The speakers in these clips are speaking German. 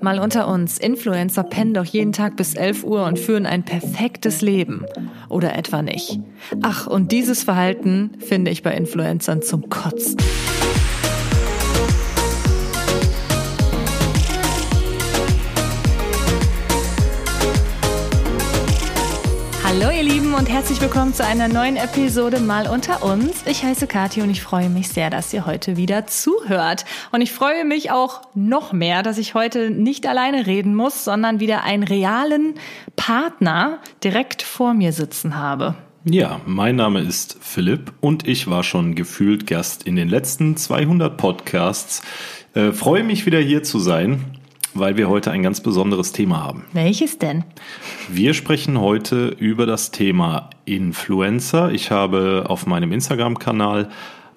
Mal unter uns, Influencer pennen doch jeden Tag bis 11 Uhr und führen ein perfektes Leben. Oder etwa nicht. Ach, und dieses Verhalten finde ich bei Influencern zum Kotzen. Hallo ihr Lieben und herzlich willkommen zu einer neuen Episode Mal unter uns. Ich heiße Kathi und ich freue mich sehr, dass ihr heute wieder zuhört. Und ich freue mich auch noch mehr, dass ich heute nicht alleine reden muss, sondern wieder einen realen Partner direkt vor mir sitzen habe. Ja, mein Name ist Philipp und ich war schon gefühlt Gast in den letzten 200 Podcasts. Äh, freue mich wieder hier zu sein weil wir heute ein ganz besonderes Thema haben. Welches denn? Wir sprechen heute über das Thema Influencer. Ich habe auf meinem Instagram-Kanal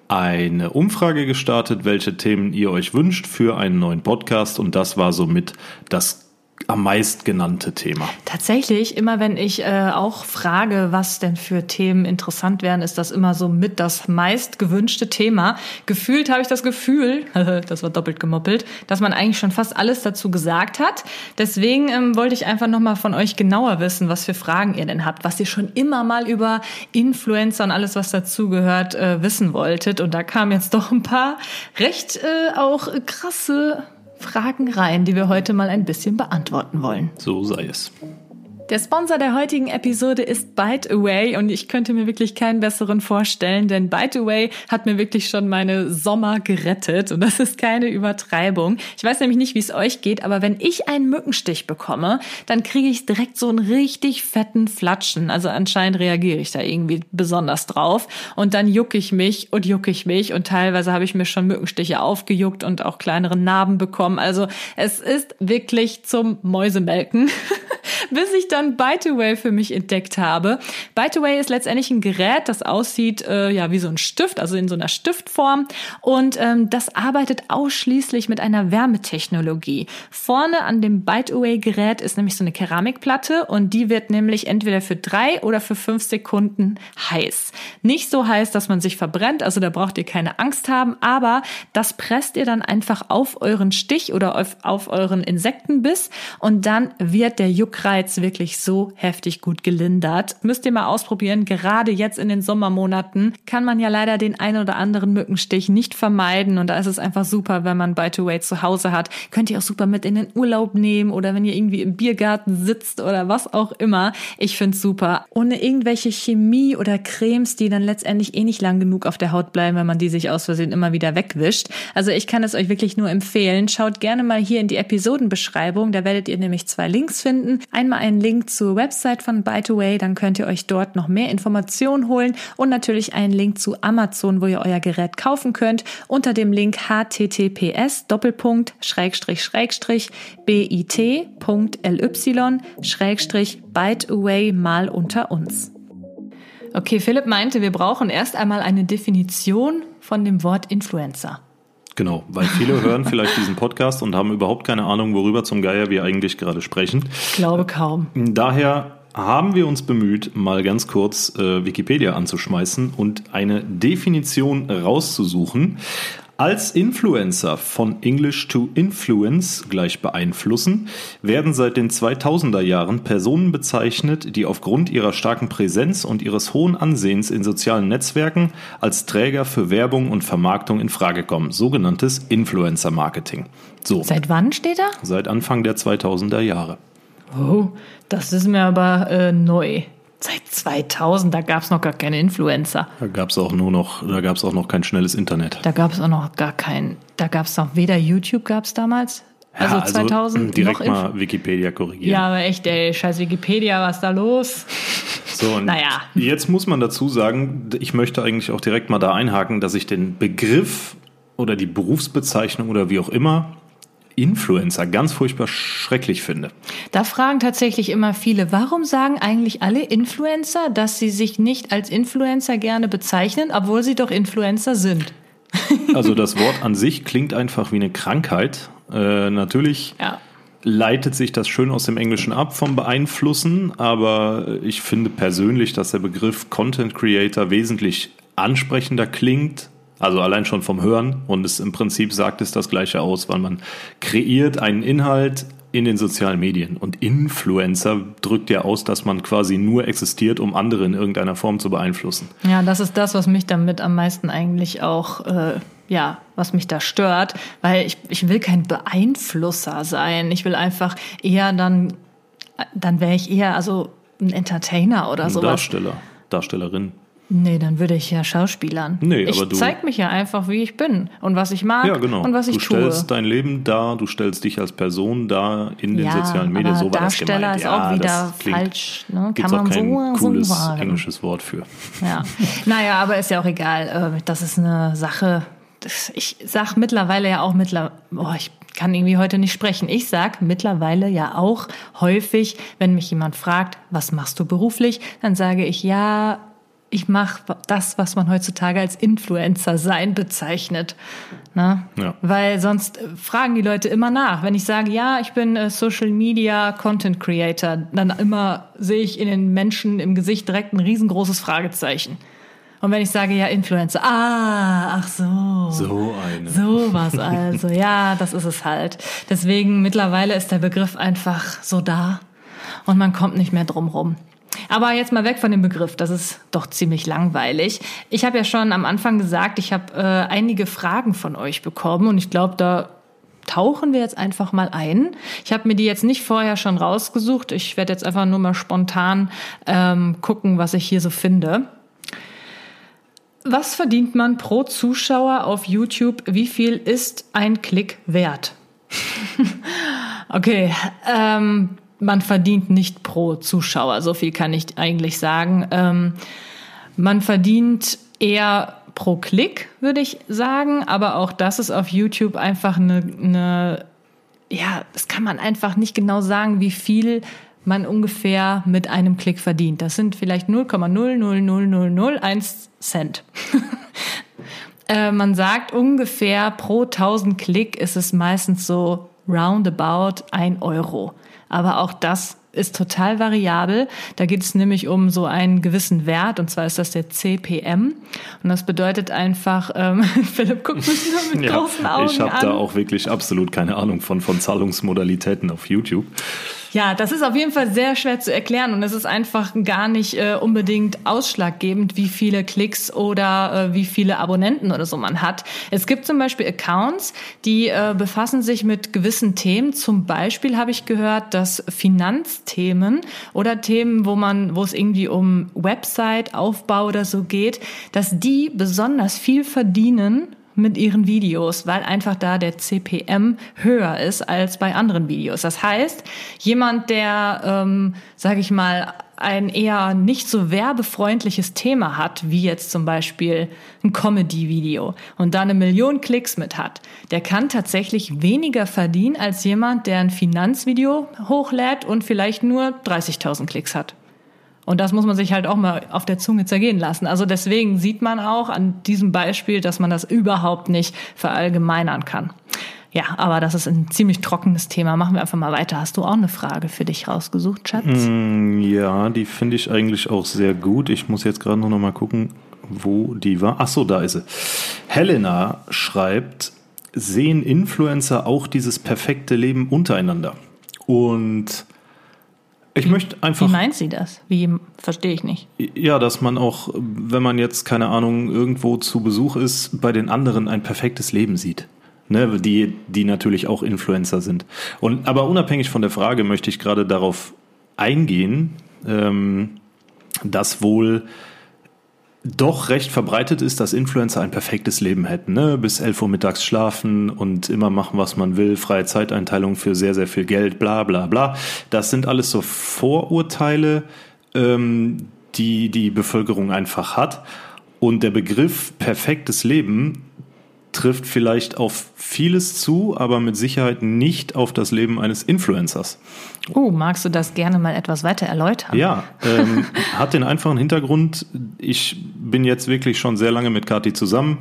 eine Umfrage gestartet, welche Themen ihr euch wünscht für einen neuen Podcast und das war somit das am meist genannte Thema? Tatsächlich, immer wenn ich äh, auch frage, was denn für Themen interessant wären, ist das immer so mit das meist gewünschte Thema. Gefühlt habe ich das Gefühl, das war doppelt gemoppelt, dass man eigentlich schon fast alles dazu gesagt hat. Deswegen ähm, wollte ich einfach nochmal von euch genauer wissen, was für Fragen ihr denn habt, was ihr schon immer mal über Influencer und alles, was dazugehört, äh, wissen wolltet. Und da kamen jetzt doch ein paar recht äh, auch krasse Fragen rein, die wir heute mal ein bisschen beantworten wollen. So sei es. Der Sponsor der heutigen Episode ist ByteAway und ich könnte mir wirklich keinen besseren vorstellen, denn ByteAway hat mir wirklich schon meine Sommer gerettet und das ist keine Übertreibung. Ich weiß nämlich nicht, wie es euch geht, aber wenn ich einen Mückenstich bekomme, dann kriege ich direkt so einen richtig fetten Flatschen. Also anscheinend reagiere ich da irgendwie besonders drauf und dann jucke ich mich und jucke ich mich und teilweise habe ich mir schon Mückenstiche aufgejuckt und auch kleinere Narben bekommen. Also es ist wirklich zum Mäusemelken. bis ich dann Byteway für mich entdeckt habe. Byteway ist letztendlich ein Gerät, das aussieht äh, ja wie so ein Stift, also in so einer Stiftform und ähm, das arbeitet ausschließlich mit einer Wärmetechnologie. Vorne an dem Byteway-Gerät ist nämlich so eine Keramikplatte und die wird nämlich entweder für drei oder für fünf Sekunden heiß. Nicht so heiß, dass man sich verbrennt, also da braucht ihr keine Angst haben, aber das presst ihr dann einfach auf euren Stich oder auf, auf euren Insektenbiss und dann wird der Juckreiz Reiz wirklich so heftig gut gelindert. Müsst ihr mal ausprobieren. Gerade jetzt in den Sommermonaten kann man ja leider den ein oder anderen Mückenstich nicht vermeiden. Und da ist es einfach super, wenn man By to Wait zu Hause hat. Könnt ihr auch super mit in den Urlaub nehmen oder wenn ihr irgendwie im Biergarten sitzt oder was auch immer. Ich finde es super. Ohne irgendwelche Chemie oder Cremes, die dann letztendlich eh nicht lang genug auf der Haut bleiben, wenn man die sich aus Versehen immer wieder wegwischt. Also ich kann es euch wirklich nur empfehlen. Schaut gerne mal hier in die Episodenbeschreibung. Da werdet ihr nämlich zwei Links finden. Ein einmal einen Link zur Website von Byteway, dann könnt ihr euch dort noch mehr Informationen holen und natürlich einen Link zu Amazon, wo ihr euer Gerät kaufen könnt, unter dem Link https Doppelpunkt Schrägstrich Schrägstrich bit.ly Schrägstrich Byteway mal unter uns. Okay, Philipp meinte, wir brauchen erst einmal eine Definition von dem Wort Influencer. Genau, weil viele hören vielleicht diesen Podcast und haben überhaupt keine Ahnung, worüber zum Geier wir eigentlich gerade sprechen. Ich glaube kaum. Daher haben wir uns bemüht, mal ganz kurz äh, Wikipedia anzuschmeißen und eine Definition rauszusuchen als Influencer von English to Influence gleich beeinflussen, werden seit den 2000er Jahren Personen bezeichnet, die aufgrund ihrer starken Präsenz und ihres hohen Ansehens in sozialen Netzwerken als Träger für Werbung und Vermarktung in Frage kommen, sogenanntes Influencer Marketing. So. Seit wann steht er? Seit Anfang der 2000er Jahre. Oh, das ist mir aber äh, neu. Seit 2000, da gab es noch gar keine Influencer. Da gab es auch nur noch, da gab es auch noch kein schnelles Internet. Da gab es auch noch gar kein, da gab es noch weder YouTube gab es damals. Also, ja, also 2000 direkt noch mal Wikipedia korrigieren. Ja, aber echt, ey, scheiß Wikipedia, was ist da los? So, und naja. Jetzt muss man dazu sagen, ich möchte eigentlich auch direkt mal da einhaken, dass ich den Begriff oder die Berufsbezeichnung oder wie auch immer Influencer ganz furchtbar schrecklich finde. Da fragen tatsächlich immer viele, warum sagen eigentlich alle Influencer, dass sie sich nicht als Influencer gerne bezeichnen, obwohl sie doch Influencer sind? Also das Wort an sich klingt einfach wie eine Krankheit. Äh, natürlich ja. leitet sich das schön aus dem Englischen ab vom Beeinflussen, aber ich finde persönlich, dass der Begriff Content Creator wesentlich ansprechender klingt Also allein schon vom Hören und es im Prinzip sagt es das gleiche aus, weil man kreiert einen Inhalt in den sozialen Medien und Influencer drückt ja aus, dass man quasi nur existiert, um andere in irgendeiner Form zu beeinflussen. Ja, das ist das, was mich damit am meisten eigentlich auch äh, ja, was mich da stört, weil ich, ich will kein Beeinflusser sein. Ich will einfach eher dann, dann wäre ich eher also ein Entertainer oder so. Darsteller, Darstellerin. Nee, dann würde ich ja Schauspielern. Nee, ich aber du. zeig mich ja einfach, wie ich bin und was ich mag ja, genau. und was ich tue. Du stellst dein Leben dar, du stellst dich als Person dar in den ja, sozialen Medien. So war Darsteller das gemeint. ist auch wieder falsch. Ne? Kann man kein so, cooles so englisches Wort für. Ja, naja, aber ist ja auch egal. Äh, das ist eine Sache. Ich sag mittlerweile ja auch mittlerweile, oh, ich kann irgendwie heute nicht sprechen. Ich sag mittlerweile ja auch häufig, wenn mich jemand fragt, was machst du beruflich, dann sage ich ja, ich mache das, was man heutzutage als Influencer sein bezeichnet. Ne? Ja. Weil sonst fragen die Leute immer nach. Wenn ich sage, ja, ich bin äh, Social Media Content Creator, dann immer sehe ich in den Menschen im Gesicht direkt ein riesengroßes Fragezeichen. Und wenn ich sage, ja, Influencer, ah, ach so. So eine. So was also. ja, das ist es halt. Deswegen mittlerweile ist der Begriff einfach so da und man kommt nicht mehr drum rum. Aber jetzt mal weg von dem Begriff, das ist doch ziemlich langweilig. Ich habe ja schon am Anfang gesagt, ich habe äh, einige Fragen von euch bekommen und ich glaube, da tauchen wir jetzt einfach mal ein. Ich habe mir die jetzt nicht vorher schon rausgesucht. Ich werde jetzt einfach nur mal spontan ähm, gucken, was ich hier so finde. Was verdient man pro Zuschauer auf YouTube? Wie viel ist ein Klick wert? okay, ähm, man verdient nicht pro Zuschauer, so viel kann ich eigentlich sagen. Ähm, man verdient eher pro Klick, würde ich sagen, aber auch das ist auf YouTube einfach eine, eine ja, das kann man einfach nicht genau sagen, wie viel man ungefähr mit einem Klick verdient. Das sind vielleicht 0,00001 Cent. äh, man sagt ungefähr pro 1000 Klick ist es meistens so roundabout ein Euro. Aber auch das ist total variabel. Da geht es nämlich um so einen gewissen Wert, und zwar ist das der CPM. Und das bedeutet einfach, ähm, Philipp guckt mich nur mit ja, großen Augen Ich habe da auch wirklich absolut keine Ahnung von, von Zahlungsmodalitäten auf YouTube. Ja, das ist auf jeden Fall sehr schwer zu erklären und es ist einfach gar nicht äh, unbedingt ausschlaggebend, wie viele Klicks oder äh, wie viele Abonnenten oder so man hat. Es gibt zum Beispiel Accounts, die äh, befassen sich mit gewissen Themen. Zum Beispiel habe ich gehört, dass Finanzthemen oder Themen, wo man, wo es irgendwie um Website-Aufbau oder so geht, dass die besonders viel verdienen mit ihren Videos, weil einfach da der CPM höher ist als bei anderen Videos. Das heißt, jemand, der, ähm, sage ich mal, ein eher nicht so werbefreundliches Thema hat, wie jetzt zum Beispiel ein Comedy-Video und da eine Million Klicks mit hat, der kann tatsächlich weniger verdienen als jemand, der ein Finanzvideo hochlädt und vielleicht nur 30.000 Klicks hat. Und das muss man sich halt auch mal auf der Zunge zergehen lassen. Also deswegen sieht man auch an diesem Beispiel, dass man das überhaupt nicht verallgemeinern kann. Ja, aber das ist ein ziemlich trockenes Thema. Machen wir einfach mal weiter. Hast du auch eine Frage für dich rausgesucht, Schatz? Mm, ja, die finde ich eigentlich auch sehr gut. Ich muss jetzt gerade nur noch mal gucken, wo die war. Ach so, da ist sie. Helena schreibt, sehen Influencer auch dieses perfekte Leben untereinander? Und ich wie, möchte einfach. Wie meint sie das? Wie verstehe ich nicht? Ja, dass man auch, wenn man jetzt, keine Ahnung, irgendwo zu Besuch ist, bei den anderen ein perfektes Leben sieht. Ne, die, die natürlich auch Influencer sind. Und, aber unabhängig von der Frage möchte ich gerade darauf eingehen, ähm, dass wohl doch recht verbreitet ist, dass Influencer ein perfektes Leben hätten. Ne? Bis 11 Uhr mittags schlafen und immer machen, was man will, freie Zeiteinteilung für sehr, sehr viel Geld, bla bla bla. Das sind alles so Vorurteile, ähm, die die Bevölkerung einfach hat. Und der Begriff perfektes Leben trifft vielleicht auf vieles zu, aber mit Sicherheit nicht auf das Leben eines Influencers. Oh, magst du das gerne mal etwas weiter erläutern? Ja, ähm, hat den einfachen Hintergrund. Ich bin jetzt wirklich schon sehr lange mit Kathi zusammen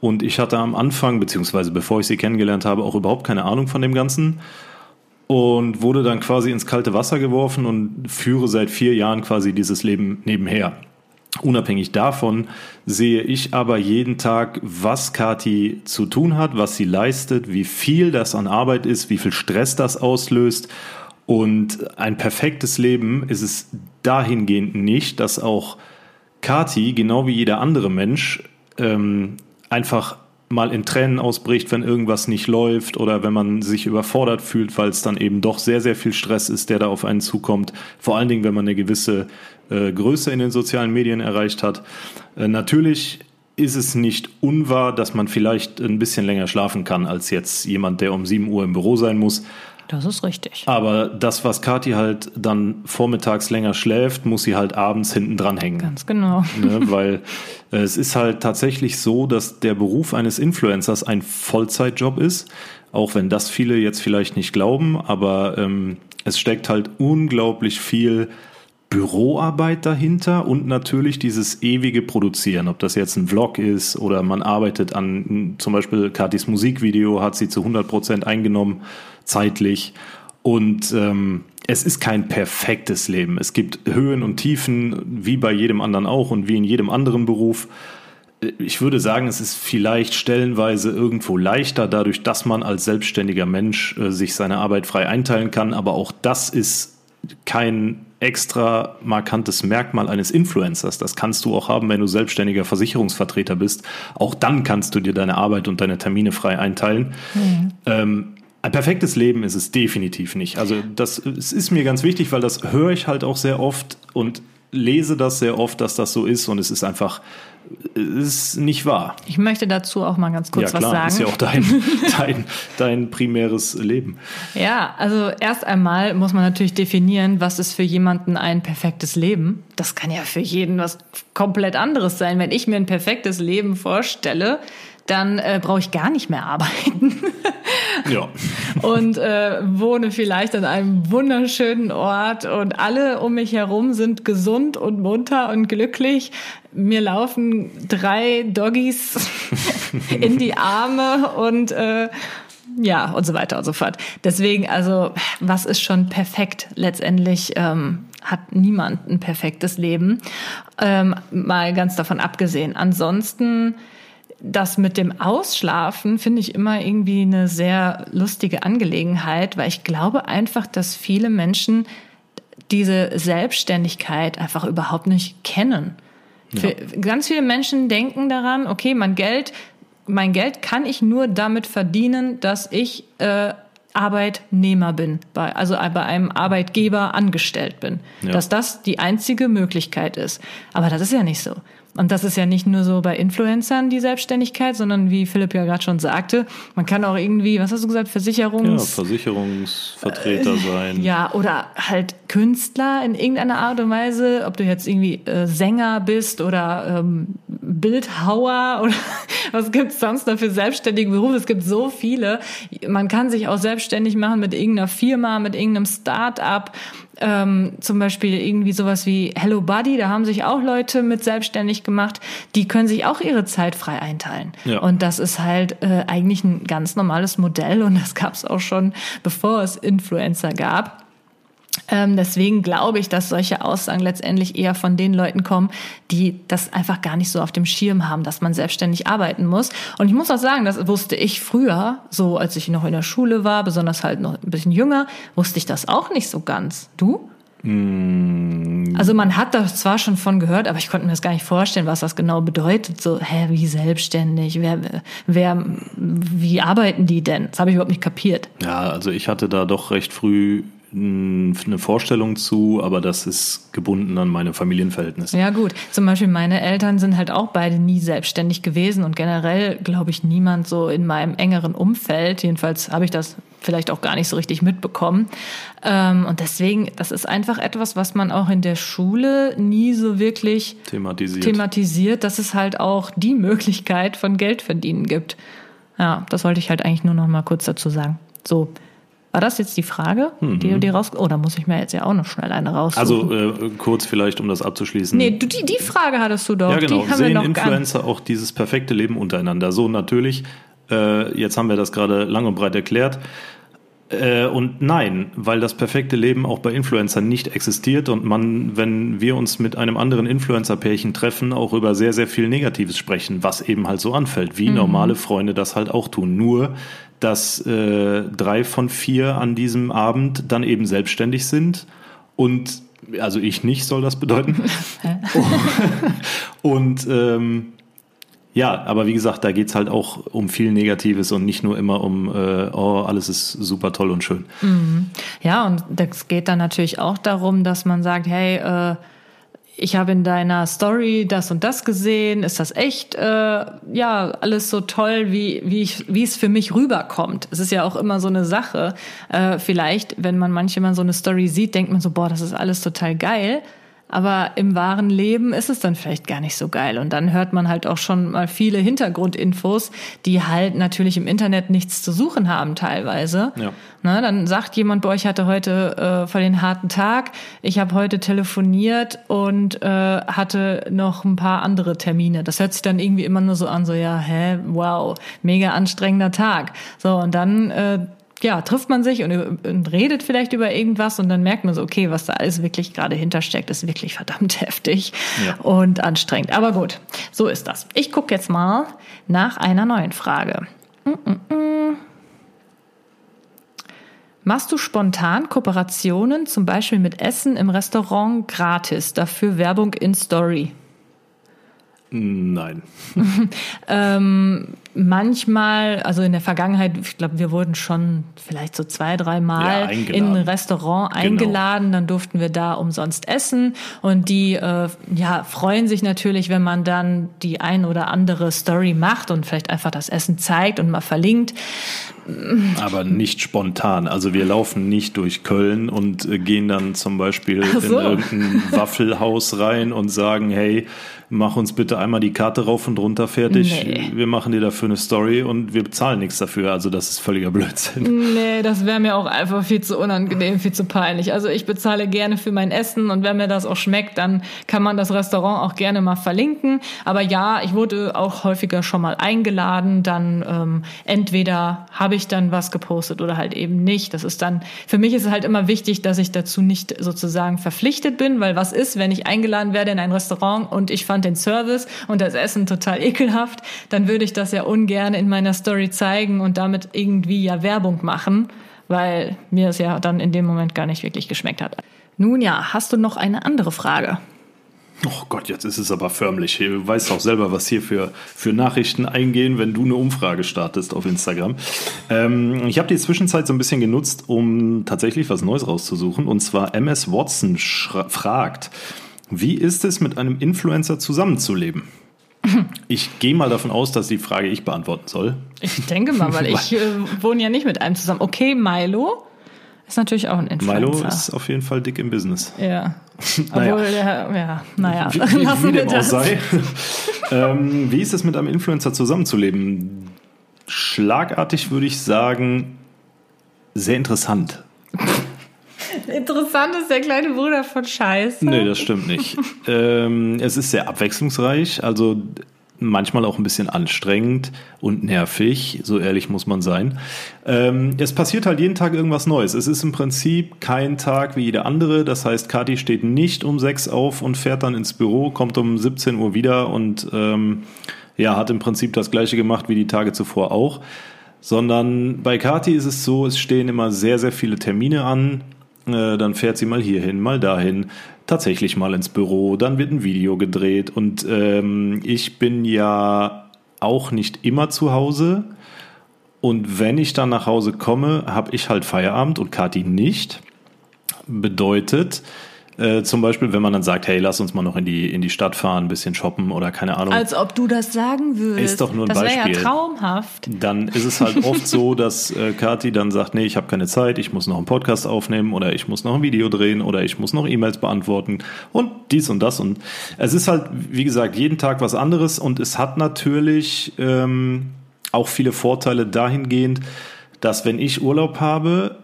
und ich hatte am Anfang, beziehungsweise bevor ich sie kennengelernt habe, auch überhaupt keine Ahnung von dem Ganzen und wurde dann quasi ins kalte Wasser geworfen und führe seit vier Jahren quasi dieses Leben nebenher. Unabhängig davon sehe ich aber jeden Tag, was Kati zu tun hat, was sie leistet, wie viel das an Arbeit ist, wie viel Stress das auslöst. Und ein perfektes Leben ist es dahingehend nicht, dass auch Kati, genau wie jeder andere Mensch, ähm, einfach mal in Tränen ausbricht, wenn irgendwas nicht läuft oder wenn man sich überfordert fühlt, weil es dann eben doch sehr, sehr viel Stress ist, der da auf einen zukommt. Vor allen Dingen, wenn man eine gewisse äh, Größe in den sozialen Medien erreicht hat. Äh, natürlich ist es nicht unwahr, dass man vielleicht ein bisschen länger schlafen kann als jetzt jemand, der um 7 Uhr im Büro sein muss. Das ist richtig. Aber das, was Kathi halt dann vormittags länger schläft, muss sie halt abends hinten dran hängen. Ganz genau. Ne, weil äh, es ist halt tatsächlich so, dass der Beruf eines Influencers ein Vollzeitjob ist. Auch wenn das viele jetzt vielleicht nicht glauben, aber ähm, es steckt halt unglaublich viel Büroarbeit dahinter und natürlich dieses ewige Produzieren, ob das jetzt ein Vlog ist oder man arbeitet an zum Beispiel Katis Musikvideo, hat sie zu 100 Prozent eingenommen, zeitlich. Und ähm, es ist kein perfektes Leben. Es gibt Höhen und Tiefen, wie bei jedem anderen auch und wie in jedem anderen Beruf. Ich würde sagen, es ist vielleicht stellenweise irgendwo leichter, dadurch, dass man als selbstständiger Mensch äh, sich seine Arbeit frei einteilen kann. Aber auch das ist kein extra markantes Merkmal eines Influencers. Das kannst du auch haben, wenn du selbstständiger Versicherungsvertreter bist. Auch dann kannst du dir deine Arbeit und deine Termine frei einteilen. Mhm. Ähm, ein perfektes Leben ist es definitiv nicht. Also das es ist mir ganz wichtig, weil das höre ich halt auch sehr oft und lese das sehr oft, dass das so ist und es ist einfach ist nicht wahr. Ich möchte dazu auch mal ganz kurz ja, klar, was sagen. Ist ja auch dein, dein, dein primäres Leben. Ja, also erst einmal muss man natürlich definieren, was ist für jemanden ein perfektes Leben. Das kann ja für jeden was komplett anderes sein. Wenn ich mir ein perfektes Leben vorstelle, dann äh, brauche ich gar nicht mehr arbeiten. ja. Und äh, wohne vielleicht an einem wunderschönen Ort und alle um mich herum sind gesund und munter und glücklich. Mir laufen drei Doggies in die Arme und äh, ja, und so weiter und so fort. Deswegen, also, was ist schon perfekt? Letztendlich ähm, hat niemand ein perfektes Leben. Ähm, mal ganz davon abgesehen. Ansonsten das mit dem Ausschlafen finde ich immer irgendwie eine sehr lustige Angelegenheit, weil ich glaube einfach, dass viele Menschen diese Selbstständigkeit einfach überhaupt nicht kennen. Ja. ganz viele Menschen denken daran, okay, mein Geld, mein Geld kann ich nur damit verdienen, dass ich äh, Arbeitnehmer bin, bei, also bei einem Arbeitgeber angestellt bin. Ja. Dass das die einzige Möglichkeit ist. Aber das ist ja nicht so. Und das ist ja nicht nur so bei Influencern die Selbstständigkeit, sondern wie Philipp ja gerade schon sagte, man kann auch irgendwie, was hast du gesagt, Versicherungs... Ja, Versicherungsvertreter äh, sein. Ja, oder halt Künstler in irgendeiner Art und Weise, ob du jetzt irgendwie äh, Sänger bist oder ähm, Bildhauer oder was gibt's sonst noch für selbstständige Berufe? Es gibt so viele. Man kann sich auch selbstständig machen mit irgendeiner Firma, mit irgendeinem Start-up ähm, zum Beispiel irgendwie sowas wie Hello Buddy, da haben sich auch Leute mit selbstständig gemacht, die können sich auch ihre Zeit frei einteilen. Ja. Und das ist halt äh, eigentlich ein ganz normales Modell und das gab es auch schon, bevor es Influencer gab. Ähm, deswegen glaube ich, dass solche Aussagen letztendlich eher von den Leuten kommen, die das einfach gar nicht so auf dem Schirm haben, dass man selbstständig arbeiten muss. Und ich muss auch sagen, das wusste ich früher, so als ich noch in der Schule war, besonders halt noch ein bisschen jünger, wusste ich das auch nicht so ganz. Du? Mm. Also man hat da zwar schon von gehört, aber ich konnte mir das gar nicht vorstellen, was das genau bedeutet. So, hä, wie selbstständig? Wer, wer, wie arbeiten die denn? Das habe ich überhaupt nicht kapiert. Ja, also ich hatte da doch recht früh eine Vorstellung zu, aber das ist gebunden an meine Familienverhältnisse. Ja gut, zum Beispiel meine Eltern sind halt auch beide nie selbstständig gewesen und generell glaube ich niemand so in meinem engeren Umfeld, jedenfalls habe ich das vielleicht auch gar nicht so richtig mitbekommen. Ähm, und deswegen, das ist einfach etwas, was man auch in der Schule nie so wirklich thematisiert, thematisiert dass es halt auch die Möglichkeit von Geld verdienen gibt. Ja, das wollte ich halt eigentlich nur noch mal kurz dazu sagen. So, war das jetzt die Frage, mhm. die du dir raus... Oh, da muss ich mir jetzt ja auch noch schnell eine raussuchen. Also äh, kurz vielleicht, um das abzuschließen. Nee, du, die, die Frage hattest du doch. Ja, genau. Die haben Sehen Influencer auch dieses perfekte Leben untereinander? So, natürlich, äh, jetzt haben wir das gerade lang und breit erklärt. Äh, und nein, weil das perfekte Leben auch bei Influencern nicht existiert und man, wenn wir uns mit einem anderen Influencer-Pärchen treffen, auch über sehr, sehr viel Negatives sprechen, was eben halt so anfällt, wie mhm. normale Freunde das halt auch tun. Nur, dass äh, drei von vier an diesem Abend dann eben selbstständig sind und also ich nicht, soll das bedeuten. und ähm, ja, aber wie gesagt, da geht's halt auch um viel Negatives und nicht nur immer um, äh, oh, alles ist super toll und schön. Mhm. Ja, und das geht dann natürlich auch darum, dass man sagt, hey, äh, ich habe in deiner Story das und das gesehen, ist das echt, äh, ja, alles so toll, wie, wie, ich, wie es für mich rüberkommt. Es ist ja auch immer so eine Sache. Äh, vielleicht, wenn man manchmal so eine Story sieht, denkt man so, boah, das ist alles total geil. Aber im wahren Leben ist es dann vielleicht gar nicht so geil. Und dann hört man halt auch schon mal viele Hintergrundinfos, die halt natürlich im Internet nichts zu suchen haben teilweise. Ja. Na, dann sagt jemand bei euch hatte heute äh, voll den harten Tag. Ich habe heute telefoniert und äh, hatte noch ein paar andere Termine. Das hört sich dann irgendwie immer nur so an, so ja, hä, wow, mega anstrengender Tag. So und dann äh, ja, trifft man sich und, und, redet vielleicht über irgendwas und dann merkt man so, okay, was da alles wirklich gerade hintersteckt, ist wirklich verdammt heftig ja. und anstrengend. Aber gut, so ist das. Ich gucke jetzt mal nach einer neuen Frage. Mm -mm -mm. Machst du spontan Kooperationen, zum Beispiel mit Essen im Restaurant gratis, dafür Werbung in Story? Nein. ähm, manchmal, also in der Vergangenheit, ich glaube, wir wurden schon vielleicht so zwei, drei Mal ja, in ein Restaurant genau. eingeladen, genau. dann durften wir da umsonst essen und die äh, ja, freuen sich natürlich, wenn man dann die ein oder andere Story macht und vielleicht einfach das Essen zeigt und mal verlinkt. Aber nicht spontan. Also wir laufen nicht durch Köln und äh, gehen dann zum Beispiel so. in irgendein Waffelhaus rein und sagen, hey, mach uns bitte einmal die Karte rauf und runter fertig. Nee. Wir machen dir dafür eine Story und wir bezahlen nichts dafür. Also das ist völliger Blödsinn. Nee, das wäre mir auch einfach viel zu unangenehm, viel zu peinlich. Also ich bezahle gerne für mein Essen und wenn mir das auch schmeckt, dann kann man das Restaurant auch gerne mal verlinken. Aber ja, ich wurde auch häufiger schon mal eingeladen. Dann ähm, entweder habe ich dann was gepostet oder halt eben nicht. Das ist dann, für mich ist es halt immer wichtig, dass ich dazu nicht sozusagen verpflichtet bin, weil was ist, wenn ich eingeladen werde in ein Restaurant und ich fand fand den Service und das Essen total ekelhaft, dann würde ich das ja ungern in meiner Story zeigen und damit irgendwie ja Werbung machen, weil mir es ja dann in dem Moment gar nicht wirklich geschmeckt hat. Nun ja, hast du noch eine andere Frage? Oh Gott, jetzt ist es aber förmlich. Du weißt auch selber, was hier für, für Nachrichten eingehen, wenn du eine Umfrage startest auf Instagram. Ähm, ich habe die Zwischenzeit so ein bisschen genutzt, um tatsächlich was Neues rauszusuchen. Und zwar MS Watson fragt, wie ist es, mit einem Influencer zusammenzuleben? Ich gehe mal davon aus, dass die Frage ich beantworten soll. Ich denke mal, weil ich äh, wohne ja nicht mit einem zusammen. Okay, Milo ist natürlich auch ein Influencer. Milo ist auf jeden Fall dick im Business. Ja. naja. Obwohl, ja, ja, naja. Wie, wie, wie dem auch sei. ähm, wie ist es, mit einem Influencer zusammenzuleben? Schlagartig würde ich sagen, sehr interessant. Interessant ist der kleine Bruder von Scheiße. Nee, das stimmt nicht. ähm, es ist sehr abwechslungsreich, also manchmal auch ein bisschen anstrengend und nervig, so ehrlich muss man sein. Ähm, es passiert halt jeden Tag irgendwas Neues. Es ist im Prinzip kein Tag wie jeder andere. Das heißt, Kathi steht nicht um sechs auf und fährt dann ins Büro, kommt um 17 Uhr wieder und ähm, ja, hat im Prinzip das gleiche gemacht wie die Tage zuvor auch. Sondern bei Kati ist es so, es stehen immer sehr, sehr viele Termine an. Äh, dann fährt sie mal hierhin, mal dahin, tatsächlich mal ins Büro, dann wird ein Video gedreht und ähm, ich bin ja auch nicht immer zu Hause und wenn ich dann nach Hause komme, habe ich halt Feierabend und Kathi nicht. Bedeutet, äh, zum Beispiel, wenn man dann sagt, hey, lass uns mal noch in die, in die Stadt fahren, ein bisschen shoppen oder keine Ahnung. Als ob du das sagen würdest. Ist doch nur ein das Beispiel. Das wäre ja traumhaft. Dann ist es halt oft so, dass äh, Kathi dann sagt, nee, ich habe keine Zeit, ich muss noch einen Podcast aufnehmen oder ich muss noch ein Video drehen oder ich muss noch E-Mails beantworten und dies und das. Und es ist halt, wie gesagt, jeden Tag was anderes und es hat natürlich ähm, auch viele Vorteile dahingehend, dass wenn ich Urlaub habe,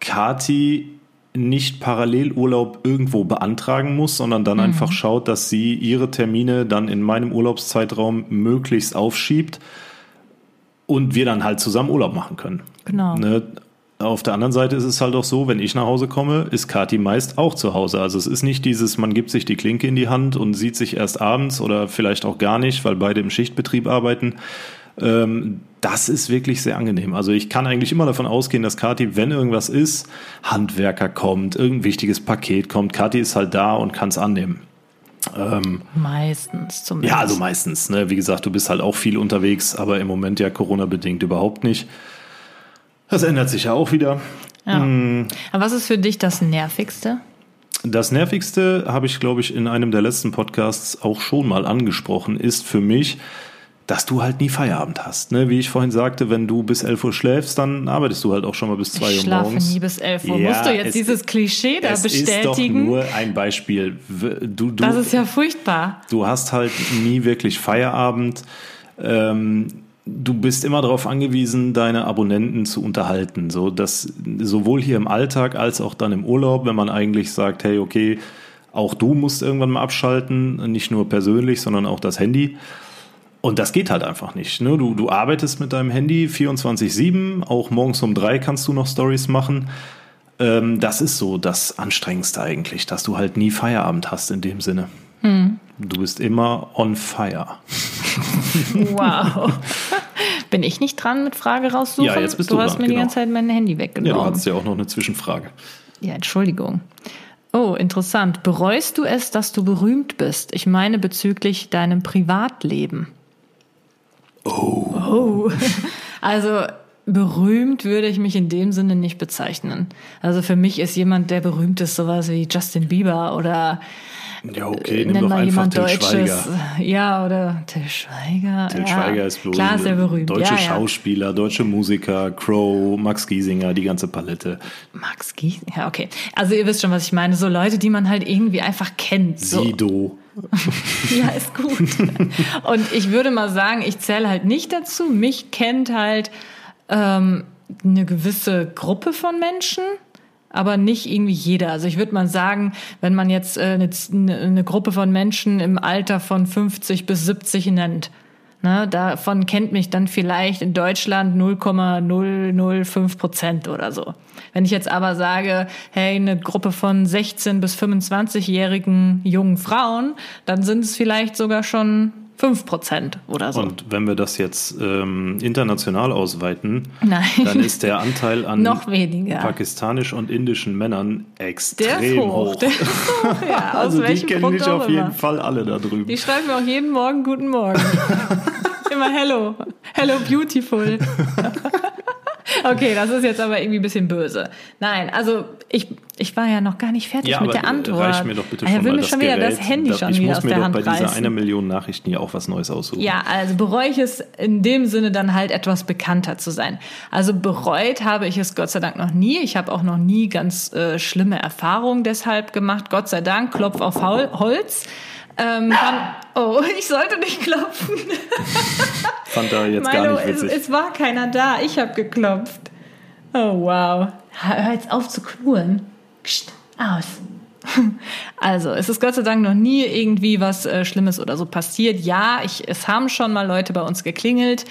Kati nicht parallel Urlaub irgendwo beantragen muss, sondern dann mhm. einfach schaut, dass sie ihre Termine dann in meinem Urlaubszeitraum möglichst aufschiebt und wir dann halt zusammen Urlaub machen können. Genau. Ne? Auf der anderen Seite ist es halt auch so, wenn ich nach Hause komme, ist Kati meist auch zu Hause. Also es ist nicht dieses, man gibt sich die Klinke in die Hand und sieht sich erst abends oder vielleicht auch gar nicht, weil beide im Schichtbetrieb arbeiten. Ähm, das ist wirklich sehr angenehm. Also ich kann eigentlich immer davon ausgehen, dass Kati, wenn irgendwas ist, Handwerker kommt, irgendein wichtiges Paket kommt, Kati ist halt da und kann es annehmen. Ähm, meistens zumindest. Ja, also meistens. Ne? Wie gesagt, du bist halt auch viel unterwegs, aber im Moment ja Corona-bedingt überhaupt nicht. Das ändert sich ja auch wieder. Ja. Hm. Aber was ist für dich das Nervigste? Das Nervigste habe ich, glaube ich, in einem der letzten Podcasts auch schon mal angesprochen, ist für mich, dass du halt nie Feierabend hast. Ne? Wie ich vorhin sagte, wenn du bis 11 Uhr schläfst, dann arbeitest du halt auch schon mal bis 2 Uhr morgens. Ich schlafe nie bis 11 Uhr. Ja, Musst du jetzt dieses Klischee da es bestätigen? Das ist doch nur ein Beispiel. Du, du, das ist ja furchtbar. Du hast halt nie wirklich Feierabend. Ähm, du bist immer darauf angewiesen, deine Abonnenten zu unterhalten. So, dass sowohl hier im Alltag als auch dann im Urlaub, wenn man eigentlich sagt, hey, okay, auch du musst irgendwann mal abschalten, nicht nur persönlich, sondern auch das Handy. Und das geht halt einfach nicht. Ne? Du, du arbeitest mit deinem Handy 24-7, auch morgens um drei kannst du noch Stories machen. Ähm, das ist so das Anstrengendste eigentlich, dass du halt nie Feierabend hast in dem Sinne. Hm. Du bist immer on fire. Wow. Bin ich nicht dran mit Frage raussuchen? Ja, jetzt bist du, du hast dran, mir genau. die ganze Zeit mein Handy weggenommen. Ja, du hattest ja auch noch eine Zwischenfrage. Ja, Entschuldigung. Oh, interessant. Bereust du es, dass du berühmt bist? Ich meine bezüglich deinem Privatleben. Oh. Oh. Also berühmt würde ich mich in dem Sinne nicht bezeichnen. Also für mich ist jemand, der berühmt ist, sowas wie Justin Bieber oder ja, okay, nimm doch einfach Till Deutsches. Schweiger. Ja, oder Till Schweiger. Till ja. Schweiger ist bloß Klar er berühmt. Deutsche ja, Schauspieler, deutsche Musiker, Crow, Max Giesinger, die ganze Palette. Max Giesinger, ja, okay. Also ihr wisst schon, was ich meine. So Leute, die man halt irgendwie einfach kennt. So. Sido. ja, ist gut. Und ich würde mal sagen, ich zähle halt nicht dazu. Mich kennt halt ähm, eine gewisse Gruppe von Menschen aber nicht irgendwie jeder. Also ich würde mal sagen, wenn man jetzt äh, eine, eine Gruppe von Menschen im Alter von 50 bis 70 nennt, ne, davon kennt mich dann vielleicht in Deutschland 0,005 Prozent oder so. Wenn ich jetzt aber sage, hey, eine Gruppe von 16 bis 25-jährigen jungen Frauen, dann sind es vielleicht sogar schon 5 Prozent oder so. Und wenn wir das jetzt ähm, international ausweiten, Nein. dann ist der Anteil an noch weniger. pakistanisch und indischen Männern extrem der hoch. hoch. Der ist hoch ja, also die kennen ich auf jeden Fall alle da drüben. Die schreiben mir auch jeden Morgen Guten Morgen. Immer Hello. Hello Beautiful. Okay, das ist jetzt aber irgendwie ein bisschen böse. Nein, also ich, ich war ja noch gar nicht fertig ja, mit der Antwort. Reich mir doch bitte schon er will mir das schon wieder das Handy schon wieder aus der Hand reißen. Ich muss mir doch bei dieser einer Million Nachrichten ja auch was Neues aussuchen. Ja, also bereue ich es in dem Sinne dann halt etwas bekannter zu sein. Also bereut habe ich es Gott sei Dank noch nie. Ich habe auch noch nie ganz äh, schlimme Erfahrungen deshalb gemacht. Gott sei Dank, Klopf auf Holz. Ähm, dann, oh, ich sollte nicht klopfen. Fand er jetzt Milo, gar nicht witzig. Es, es war keiner da, ich habe geklopft. Oh, wow. Hör jetzt auf zu knurren. Psst, aus. Also, es ist Gott sei Dank noch nie irgendwie was äh, Schlimmes oder so passiert. Ja, ich, es haben schon mal Leute bei uns geklingelt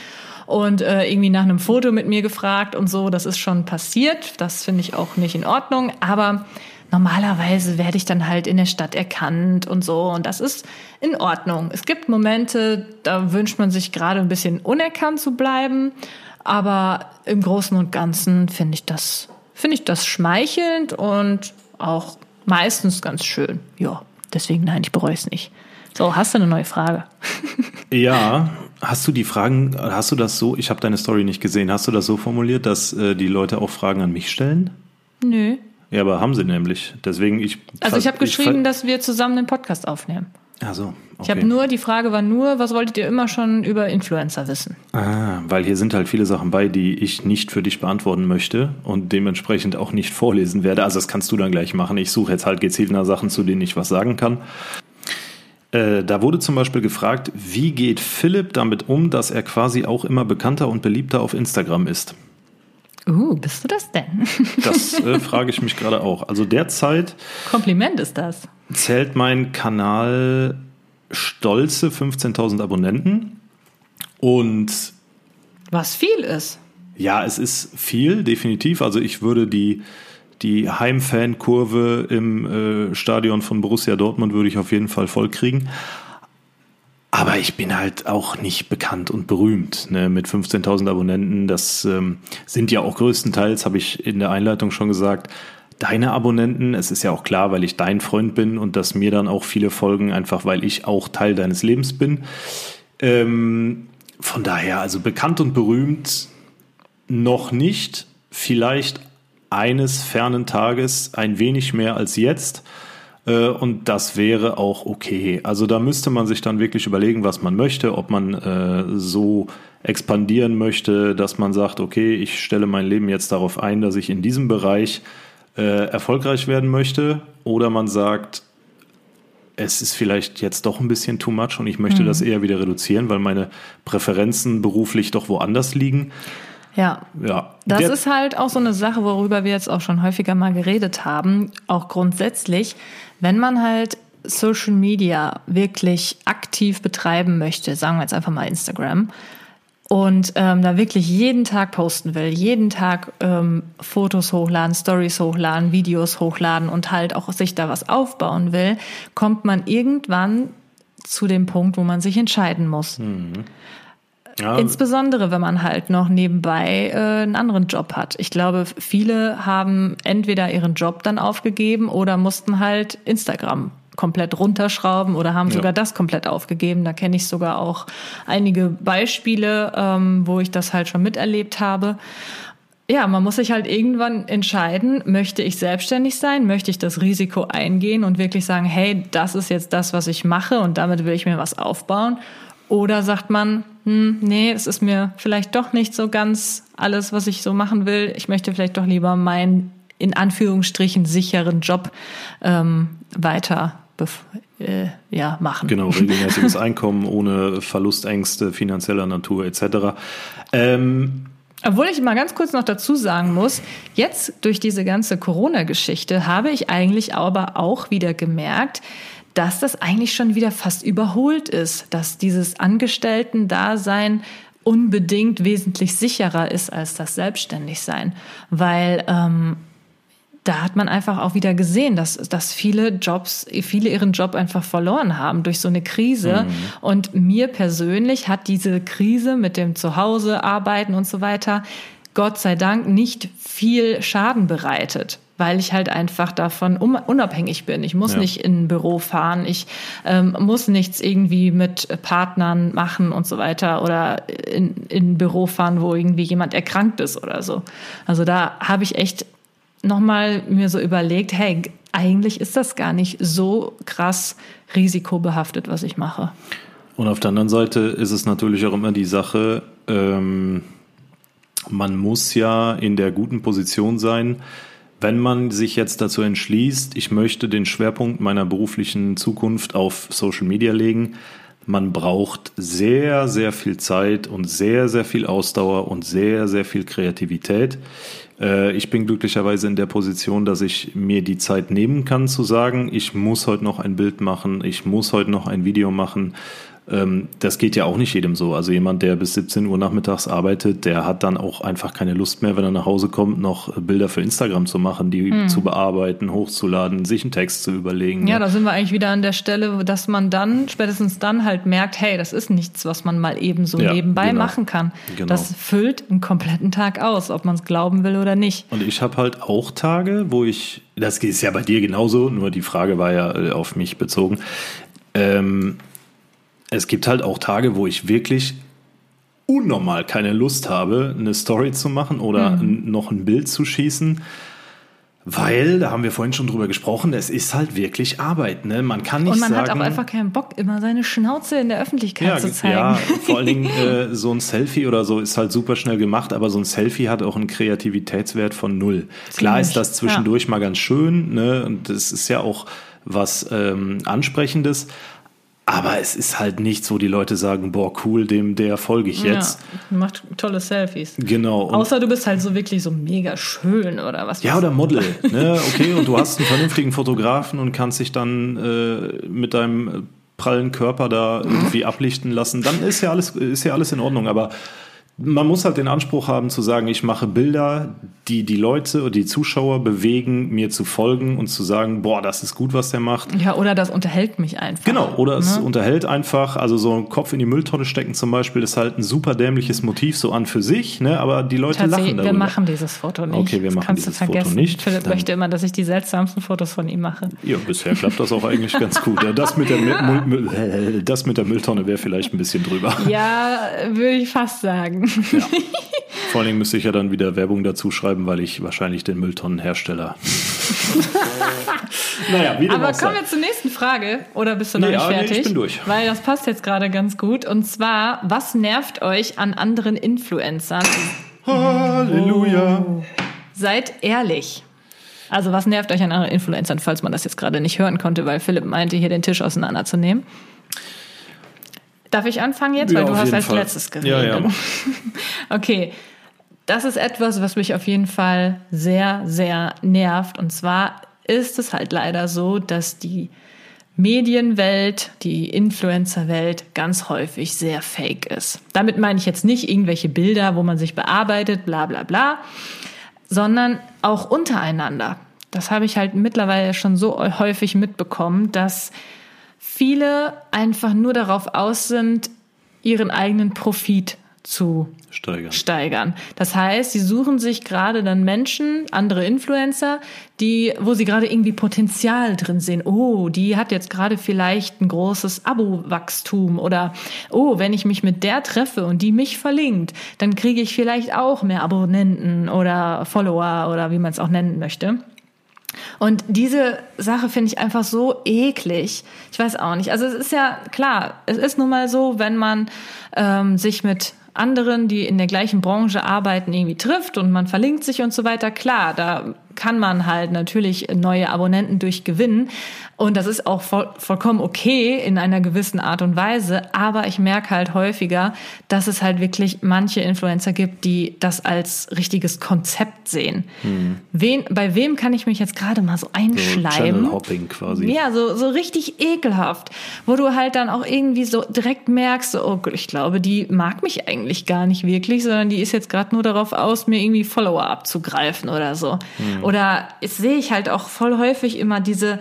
und äh, irgendwie nach einem Foto mit mir gefragt und so. Das ist schon passiert. Das finde ich auch nicht in Ordnung. Aber normalerweise werde ich dann halt in der Stadt erkannt und so. Und das ist in Ordnung. Es gibt Momente, da wünscht man sich gerade ein bisschen unerkannt zu bleiben. Aber im Großen und Ganzen finde ich das, finde ich das schmeichelnd und auch meistens ganz schön. Ja, deswegen nein, ich bereue es nicht. So, hast du eine neue Frage? ja, hast du die Fragen, hast du das so, ich habe deine Story nicht gesehen, hast du das so formuliert, dass äh, die Leute auch Fragen an mich stellen? Nö. Ja, aber haben sie nämlich. Deswegen ich. Also ich habe geschrieben, dass wir zusammen den Podcast aufnehmen. Also, okay. Ich habe nur, die Frage war nur, was wolltet ihr immer schon über Influencer wissen? Ah, weil hier sind halt viele Sachen bei, die ich nicht für dich beantworten möchte und dementsprechend auch nicht vorlesen werde. Also das kannst du dann gleich machen. Ich suche jetzt halt gezielt nach Sachen, zu denen ich was sagen kann. Äh, da wurde zum Beispiel gefragt, wie geht Philipp damit um, dass er quasi auch immer bekannter und beliebter auf Instagram ist? Uh, bist du das denn? das äh, frage ich mich gerade auch. Also derzeit. Kompliment ist das. Zählt mein Kanal stolze 15.000 Abonnenten und. Was viel ist. Ja, es ist viel, definitiv. Also ich würde die, die Heimfankurve im äh, Stadion von Borussia Dortmund würde ich auf jeden Fall voll kriegen. Aber ich bin halt auch nicht bekannt und berühmt ne, mit 15.000 Abonnenten. Das ähm, sind ja auch größtenteils, habe ich in der Einleitung schon gesagt, deine Abonnenten. Es ist ja auch klar, weil ich dein Freund bin und dass mir dann auch viele folgen, einfach weil ich auch Teil deines Lebens bin. Ähm, von daher, also bekannt und berühmt noch nicht. Vielleicht eines fernen Tages ein wenig mehr als jetzt. Äh, und das wäre auch okay. Also da müsste man sich dann wirklich überlegen, was man möchte, ob man äh, so expandieren möchte, dass man sagt, okay, ich stelle mein Leben jetzt darauf ein, dass ich in diesem Bereich äh, erfolgreich werden möchte, oder man sagt, es ist vielleicht jetzt doch ein bisschen too much und ich möchte mhm. das eher wieder reduzieren, weil meine Präferenzen beruflich doch woanders liegen. Ja. ja. Das Der ist halt auch so eine Sache, worüber wir jetzt auch schon häufiger mal geredet haben. Auch grundsätzlich, wenn man halt Social Media wirklich aktiv betreiben möchte, sagen wir jetzt einfach mal Instagram, und ähm, da wirklich jeden Tag posten will, jeden Tag ähm, Fotos hochladen, Stories hochladen, Videos hochladen und halt auch sich da was aufbauen will, kommt man irgendwann zu dem Punkt, wo man sich entscheiden muss. Mhm. Ja. Insbesondere, wenn man halt noch nebenbei äh, einen anderen Job hat. Ich glaube, viele haben entweder ihren Job dann aufgegeben oder mussten halt Instagram komplett runterschrauben oder haben ja. sogar das komplett aufgegeben. Da kenne ich sogar auch einige Beispiele, ähm, wo ich das halt schon miterlebt habe. Ja, man muss sich halt irgendwann entscheiden, möchte ich selbstständig sein, möchte ich das Risiko eingehen und wirklich sagen, hey, das ist jetzt das, was ich mache und damit will ich mir was aufbauen. Oder sagt man, hm, nee, es ist mir vielleicht doch nicht so ganz alles, was ich so machen will. Ich möchte vielleicht doch lieber meinen in Anführungsstrichen sicheren Job ähm, weiter äh, ja, machen. Genau, regelmäßiges Einkommen ohne Verlustängste finanzieller Natur etc. Ähm, obwohl ich mal ganz kurz noch dazu sagen muss, jetzt durch diese ganze Corona-Geschichte habe ich eigentlich aber auch wieder gemerkt, dass das eigentlich schon wieder fast überholt ist, dass dieses Angestellten-Dasein unbedingt wesentlich sicherer ist als das Selbstständigsein, weil ähm, da hat man einfach auch wieder gesehen, dass, dass viele Jobs, viele ihren Job einfach verloren haben durch so eine Krise. Mhm. Und mir persönlich hat diese Krise mit dem Zuhause arbeiten und so weiter, Gott sei Dank, nicht viel Schaden bereitet weil ich halt einfach davon unabhängig bin. Ich muss ja. nicht in ein Büro fahren, ich ähm, muss nichts irgendwie mit Partnern machen und so weiter oder in, in ein Büro fahren, wo irgendwie jemand erkrankt ist oder so. Also da habe ich echt nochmal mir so überlegt, hey, eigentlich ist das gar nicht so krass risikobehaftet, was ich mache. Und auf der anderen Seite ist es natürlich auch immer die Sache, ähm, man muss ja in der guten Position sein, wenn man sich jetzt dazu entschließt, ich möchte den Schwerpunkt meiner beruflichen Zukunft auf Social Media legen, man braucht sehr, sehr viel Zeit und sehr, sehr viel Ausdauer und sehr, sehr viel Kreativität. Äh, ich bin glücklicherweise in der Position, dass ich mir die Zeit nehmen kann zu sagen, ich muss heute noch ein Bild machen, ich muss heute noch ein Video machen ähm, das geht ja auch nicht jedem so. Also jemand, der bis 17 Uhr nachmittags arbeitet, der hat dann auch einfach keine Lust mehr, wenn er nach Hause kommt, noch Bilder für Instagram zu machen, die mhm. zu bearbeiten, hochzuladen, sich einen Text zu überlegen. Ja, ne? da sind wir eigentlich wieder an der Stelle, dass man dann, spätestens dann halt merkt, hey, das ist nichts, was man mal eben so ja, nebenbei genau. machen kann. Genau. Das füllt einen kompletten Tag aus, ob man es glauben will oder nicht. Und ich habe halt auch Tage, wo ich, das ist ja bei dir genauso, nur die Frage war ja äh, auf mich bezogen. Ähm, es gibt halt auch Tage, wo ich wirklich unnormal keine Lust habe, eine Story zu machen oder mhm. noch ein Bild zu schießen. Weil, da haben wir vorhin schon drüber gesprochen, es ist halt wirklich Arbeit. Ne? Man kann nicht Und man sagen, hat auch einfach keinen Bock, immer seine Schnauze in der Öffentlichkeit ja, zu zeigen. Ja, vor allen Dingen äh, so ein Selfie oder so ist halt super schnell gemacht, aber so ein Selfie hat auch einen Kreativitätswert von null. Ziemlich, Klar ist das zwischendurch ja. mal ganz schön, ne? Und das ist ja auch was ähm, Ansprechendes, aber es ist halt nichts, wo die Leute sagen, boah, cool, dem, der folge ich jetzt. Ja, macht tolle Selfies. Genau. Außer du bist halt so wirklich so mega schön oder was. Ja, oder Model. ne? Okay, und du hast einen vernünftigen Fotografen und kannst dich dann äh, mit deinem prallen Körper da irgendwie ablichten lassen. Dann ist ja alles, ist ja alles in Ordnung. Aber man muss halt den Anspruch haben zu sagen, ich mache Bilder, die die Leute oder die Zuschauer bewegen, mir zu folgen und zu sagen, boah, das ist gut, was der macht. Ja, oder das unterhält mich einfach. Genau, oder es ne? unterhält einfach. Also so einen Kopf in die Mülltonne stecken zum Beispiel ist halt ein super dämliches Motiv so an für sich, ne? aber die Leute lachen darüber. Wir machen dieses Foto nicht. Okay, wir das machen dieses Foto nicht. Philipp Dann möchte immer, dass ich die seltsamsten Fotos von ihm mache. Ja, bisher klappt das auch eigentlich ganz gut. Ja, das, mit der Müll, das mit der Mülltonne wäre vielleicht ein bisschen drüber. Ja, würde ich fast sagen. Ja. Vor allen Dingen müsste ich ja dann wieder Werbung dazu schreiben, weil ich wahrscheinlich den Mülltonnenhersteller. naja, wie Aber kommen wir zur nächsten Frage. Oder bist du noch nee, nicht fertig? Nee, ich bin durch. Weil das passt jetzt gerade ganz gut. Und zwar, was nervt euch an anderen Influencern? Halleluja. Oh. Seid ehrlich. Also was nervt euch an anderen Influencern, falls man das jetzt gerade nicht hören konnte, weil Philipp meinte, hier den Tisch auseinanderzunehmen. Darf ich anfangen jetzt? Ja, weil du hast als Fall. letztes geredet. Ja, ja. okay. Das ist etwas, was mich auf jeden Fall sehr, sehr nervt. Und zwar ist es halt leider so, dass die Medienwelt, die Influencerwelt ganz häufig sehr fake ist. Damit meine ich jetzt nicht irgendwelche Bilder, wo man sich bearbeitet, bla bla bla, sondern auch untereinander. Das habe ich halt mittlerweile schon so häufig mitbekommen, dass viele einfach nur darauf aus sind, ihren eigenen Profit zu steigern. steigern. Das heißt, sie suchen sich gerade dann Menschen, andere Influencer, die, wo sie gerade irgendwie Potenzial drin sehen. Oh, die hat jetzt gerade vielleicht ein großes Abo-Wachstum oder oh, wenn ich mich mit der treffe und die mich verlinkt, dann kriege ich vielleicht auch mehr Abonnenten oder Follower oder wie man es auch nennen möchte. Und diese Sache finde ich einfach so eklig. Ich weiß auch nicht. Also es ist ja klar, es ist nun mal so, wenn man ähm, sich mit anderen, die in der gleichen Branche arbeiten, irgendwie trifft und man verlinkt sich und so weiter. Klar, da kann man halt natürlich neue Abonnenten durchgewinnen. Und das ist auch voll, vollkommen okay in einer gewissen Art und Weise. Aber ich merke halt häufiger, dass es halt wirklich manche Influencer gibt, die das als richtiges Konzept sehen. Hm. Wen, bei wem kann ich mich jetzt gerade mal so einschleimen? So Hopping quasi. Ja, so, so richtig ekelhaft. Wo du halt dann auch irgendwie so direkt merkst, so, oh, ich glaube, die mag mich eigentlich gar nicht wirklich, sondern die ist jetzt gerade nur darauf aus, mir irgendwie Follower abzugreifen oder so. Hm. Oder sehe ich halt auch voll häufig immer diese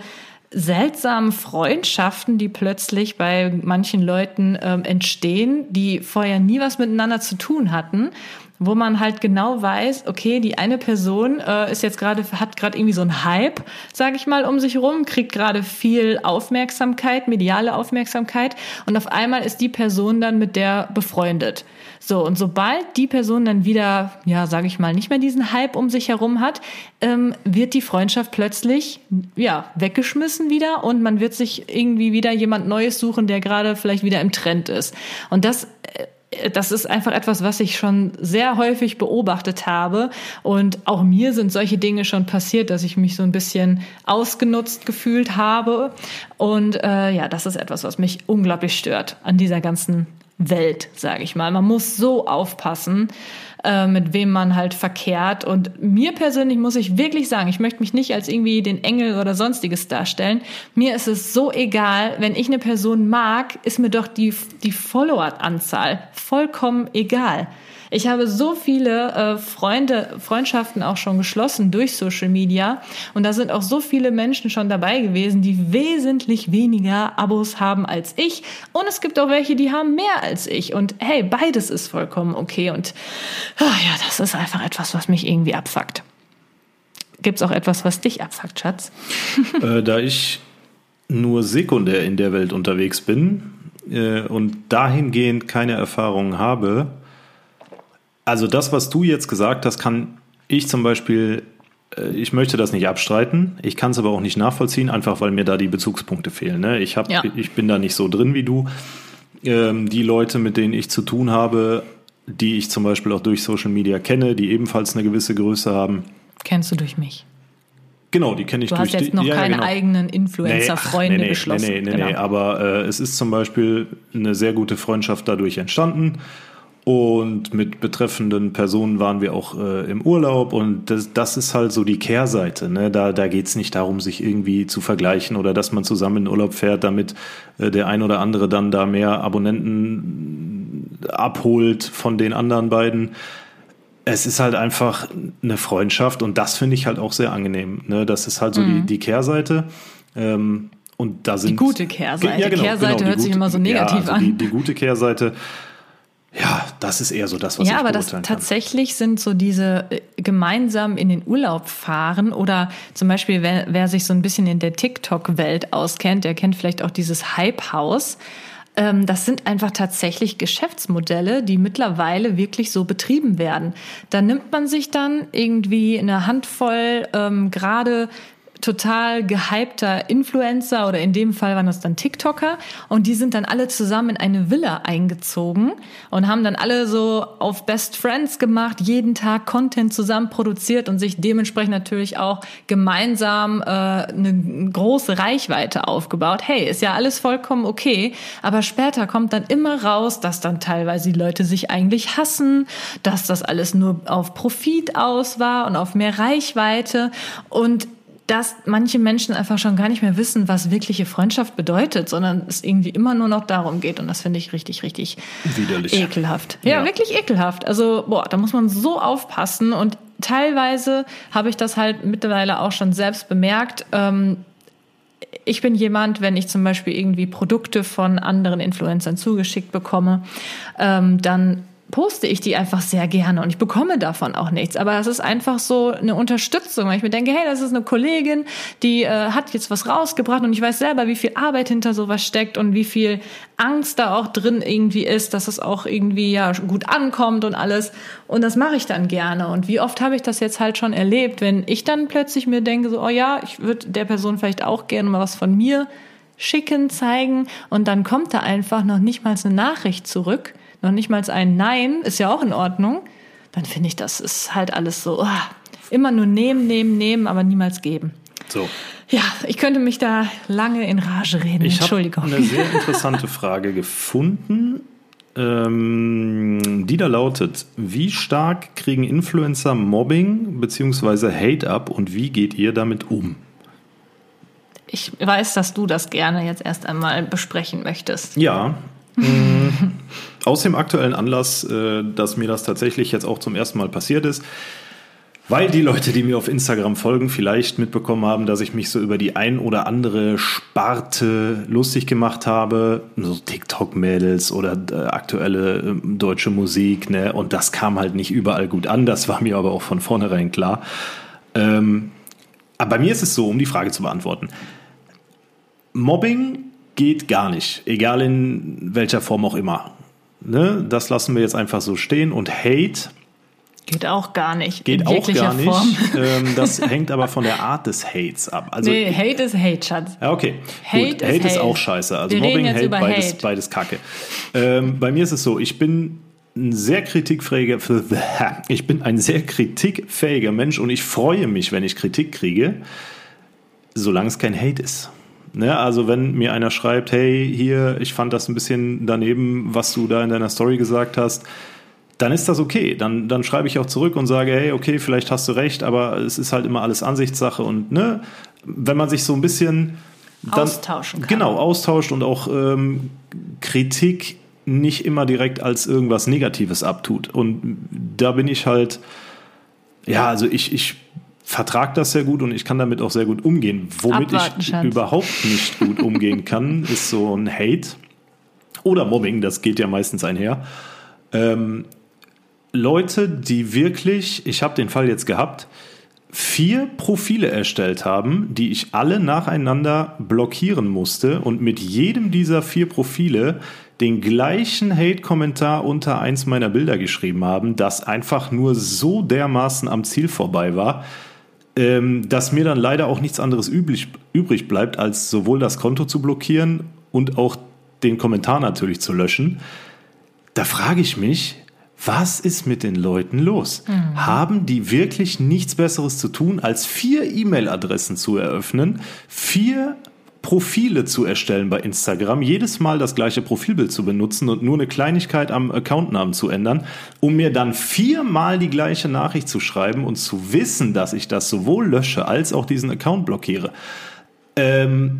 seltsamen Freundschaften, die plötzlich bei manchen Leuten ähm, entstehen, die vorher nie was miteinander zu tun hatten wo man halt genau weiß, okay, die eine Person äh, ist jetzt gerade hat gerade irgendwie so ein Hype, sage ich mal, um sich rum, kriegt gerade viel Aufmerksamkeit, mediale Aufmerksamkeit und auf einmal ist die Person dann mit der befreundet. So, und sobald die Person dann wieder, ja, sage ich mal, nicht mehr diesen Hype um sich herum hat, ähm, wird die Freundschaft plötzlich, ja, weggeschmissen wieder und man wird sich irgendwie wieder jemand Neues suchen, der gerade vielleicht wieder im Trend ist. Und das äh, das ist einfach etwas, was ich schon sehr häufig beobachtet habe. Und auch mir sind solche Dinge schon passiert, dass ich mich so ein bisschen ausgenutzt gefühlt habe. Und äh, ja, das ist etwas, was mich unglaublich stört an dieser ganzen Welt, sage ich mal. Man muss so aufpassen, äh, mit wem man halt verkehrt. Und mir persönlich muss ich wirklich sagen, ich möchte mich nicht als irgendwie den Engel oder sonstiges darstellen. Mir ist es so egal, wenn ich eine Person mag, ist mir doch die, die Follower-Anzahl vollkommen egal. Ich habe so viele äh, Freunde, Freundschaften auch schon geschlossen durch Social Media und da sind auch so viele Menschen schon dabei gewesen, die wesentlich weniger Abos haben als ich und es gibt auch welche, die haben mehr als ich und hey, beides ist vollkommen okay und oh ja, das ist einfach etwas, was mich irgendwie abfuckt. Gibt es auch etwas, was dich abfuckt, Schatz? Äh, da ich nur sekundär in der Welt unterwegs bin äh, und dahingehend keine Erfahrungen habe, also das, was du jetzt gesagt hast, kann ich zum Beispiel, äh, ich möchte das nicht abstreiten, ich kann es aber auch nicht nachvollziehen, einfach weil mir da die Bezugspunkte fehlen. Ne? Ich, hab, ja. ich bin da nicht so drin wie du. Ähm, die Leute, mit denen ich zu tun habe, die ich zum Beispiel auch durch Social Media kenne, die ebenfalls eine gewisse Größe haben. Kennst du durch mich? Genau, die kenne ich du durch Du hast jetzt noch ja, keine genau. eigenen Influencer-Freunde nee, nee, geschlossen. Nee, nee, nee, genau. nee, aber äh, es ist zum Beispiel eine sehr gute Freundschaft dadurch entstanden. Und mit betreffenden Personen waren wir auch äh, im Urlaub und das, das ist halt so die Kehrseite. Ne? Da, da geht nicht darum, sich irgendwie zu vergleichen oder dass man zusammen in Urlaub fährt, damit äh, der ein oder andere dann da mehr Abonnenten abholt von den anderen beiden. Es ist halt einfach eine Freundschaft und das finde ich halt auch sehr angenehm. Ne? Das ist halt so mhm. die, die Kehrseite. Ähm, und da sind die gute Kehrseite. Ja, genau, Kehrseite genau, hört sich immer so negativ ja, also an. Die, die gute Kehrseite ja, das ist eher so das, was ja, ich aber das tatsächlich sind so diese äh, gemeinsam in den Urlaub fahren oder zum Beispiel, wer, wer sich so ein bisschen in der TikTok-Welt auskennt, der kennt vielleicht auch dieses Hype-Haus. Ähm, das sind einfach tatsächlich Geschäftsmodelle, die mittlerweile wirklich so betrieben werden. Da nimmt man sich dann irgendwie eine Handvoll ähm, gerade total gehypter Influencer oder in dem Fall waren das dann TikToker. Und die sind dann alle zusammen in eine Villa eingezogen und haben dann alle so auf Best Friends gemacht, jeden Tag Content zusammen produziert und sich dementsprechend natürlich auch gemeinsam äh, eine große Reichweite aufgebaut. Hey, ist ja alles vollkommen okay, aber später kommt dann immer raus, dass dann teilweise die Leute sich eigentlich hassen, dass das alles nur auf Profit aus war und auf mehr Reichweite. Und dass manche Menschen einfach schon gar nicht mehr wissen, was wirkliche Freundschaft bedeutet, sondern es irgendwie immer nur noch darum geht. Und das finde ich richtig, richtig Widerlich. ekelhaft. Ja, ja, wirklich ekelhaft. Also, boah, da muss man so aufpassen. Und teilweise habe ich das halt mittlerweile auch schon selbst bemerkt. Ähm, ich bin jemand, wenn ich zum Beispiel irgendwie Produkte von anderen Influencern zugeschickt bekomme, ähm, dann poste ich die einfach sehr gerne und ich bekomme davon auch nichts. Aber es ist einfach so eine Unterstützung, weil ich mir denke, hey, das ist eine Kollegin, die äh, hat jetzt was rausgebracht und ich weiß selber, wie viel Arbeit hinter sowas steckt und wie viel Angst da auch drin irgendwie ist, dass es auch irgendwie ja gut ankommt und alles. Und das mache ich dann gerne. Und wie oft habe ich das jetzt halt schon erlebt, wenn ich dann plötzlich mir denke, so, oh ja, ich würde der Person vielleicht auch gerne mal was von mir schicken, zeigen und dann kommt da einfach noch nicht mal eine Nachricht zurück noch nicht mal ein Nein, ist ja auch in Ordnung, dann finde ich, das ist halt alles so, oh, immer nur nehmen, nehmen, nehmen, aber niemals geben. So. Ja, ich könnte mich da lange in Rage reden. Ich Entschuldigung. Ich habe eine sehr interessante Frage gefunden, ähm, die da lautet: Wie stark kriegen Influencer Mobbing bzw. Hate ab und wie geht ihr damit um? Ich weiß, dass du das gerne jetzt erst einmal besprechen möchtest. Ja, aus dem aktuellen Anlass, äh, dass mir das tatsächlich jetzt auch zum ersten Mal passiert ist, weil die Leute, die mir auf Instagram folgen, vielleicht mitbekommen haben, dass ich mich so über die ein oder andere Sparte lustig gemacht habe, so TikTok-Mädels oder äh, aktuelle äh, deutsche Musik, ne? Und das kam halt nicht überall gut an. Das war mir aber auch von vornherein klar. Ähm, aber bei mir ist es so, um die Frage zu beantworten. Mobbing geht gar nicht, egal in welcher Form auch immer. Ne? Das lassen wir jetzt einfach so stehen. Und Hate geht auch gar nicht. Geht auch gar nicht. Ähm, das hängt aber von der Art des Hates ab. Also, nee, Hate ist Hate, Schatz. Ja, okay. Hate, Gut, ist, Hate ist auch scheiße. Also wir Mobbing, Hate, beides, Hate. beides Kacke. Ähm, bei mir ist es so, ich bin ein sehr kritikfähiger, ich bin ein sehr kritikfähiger Mensch und ich freue mich, wenn ich Kritik kriege, solange es kein Hate ist. Ne? Also wenn mir einer schreibt, hey, hier, ich fand das ein bisschen daneben, was du da in deiner Story gesagt hast, dann ist das okay. Dann, dann schreibe ich auch zurück und sage, hey, okay, vielleicht hast du recht, aber es ist halt immer alles Ansichtssache und ne, wenn man sich so ein bisschen dann, austauschen kann. Genau, austauscht und auch ähm, Kritik nicht immer direkt als irgendwas Negatives abtut. Und da bin ich halt, ja, also ich, ich vertrag das sehr gut und ich kann damit auch sehr gut umgehen. Womit Abwarten, ich Schatz. überhaupt nicht gut umgehen kann, ist so ein Hate oder Mobbing, das geht ja meistens einher. Ähm, Leute, die wirklich, ich habe den Fall jetzt gehabt, vier Profile erstellt haben, die ich alle nacheinander blockieren musste und mit jedem dieser vier Profile den gleichen Hate-Kommentar unter eins meiner Bilder geschrieben haben, das einfach nur so dermaßen am Ziel vorbei war, ähm, dass mir dann leider auch nichts anderes üblich, übrig bleibt, als sowohl das Konto zu blockieren und auch den Kommentar natürlich zu löschen. Da frage ich mich, was ist mit den Leuten los? Mhm. Haben die wirklich nichts Besseres zu tun, als vier E-Mail-Adressen zu eröffnen, vier Profile zu erstellen bei Instagram, jedes Mal das gleiche Profilbild zu benutzen und nur eine Kleinigkeit am Accountnamen zu ändern, um mir dann viermal die gleiche Nachricht zu schreiben und zu wissen, dass ich das sowohl lösche als auch diesen Account blockiere. Ähm,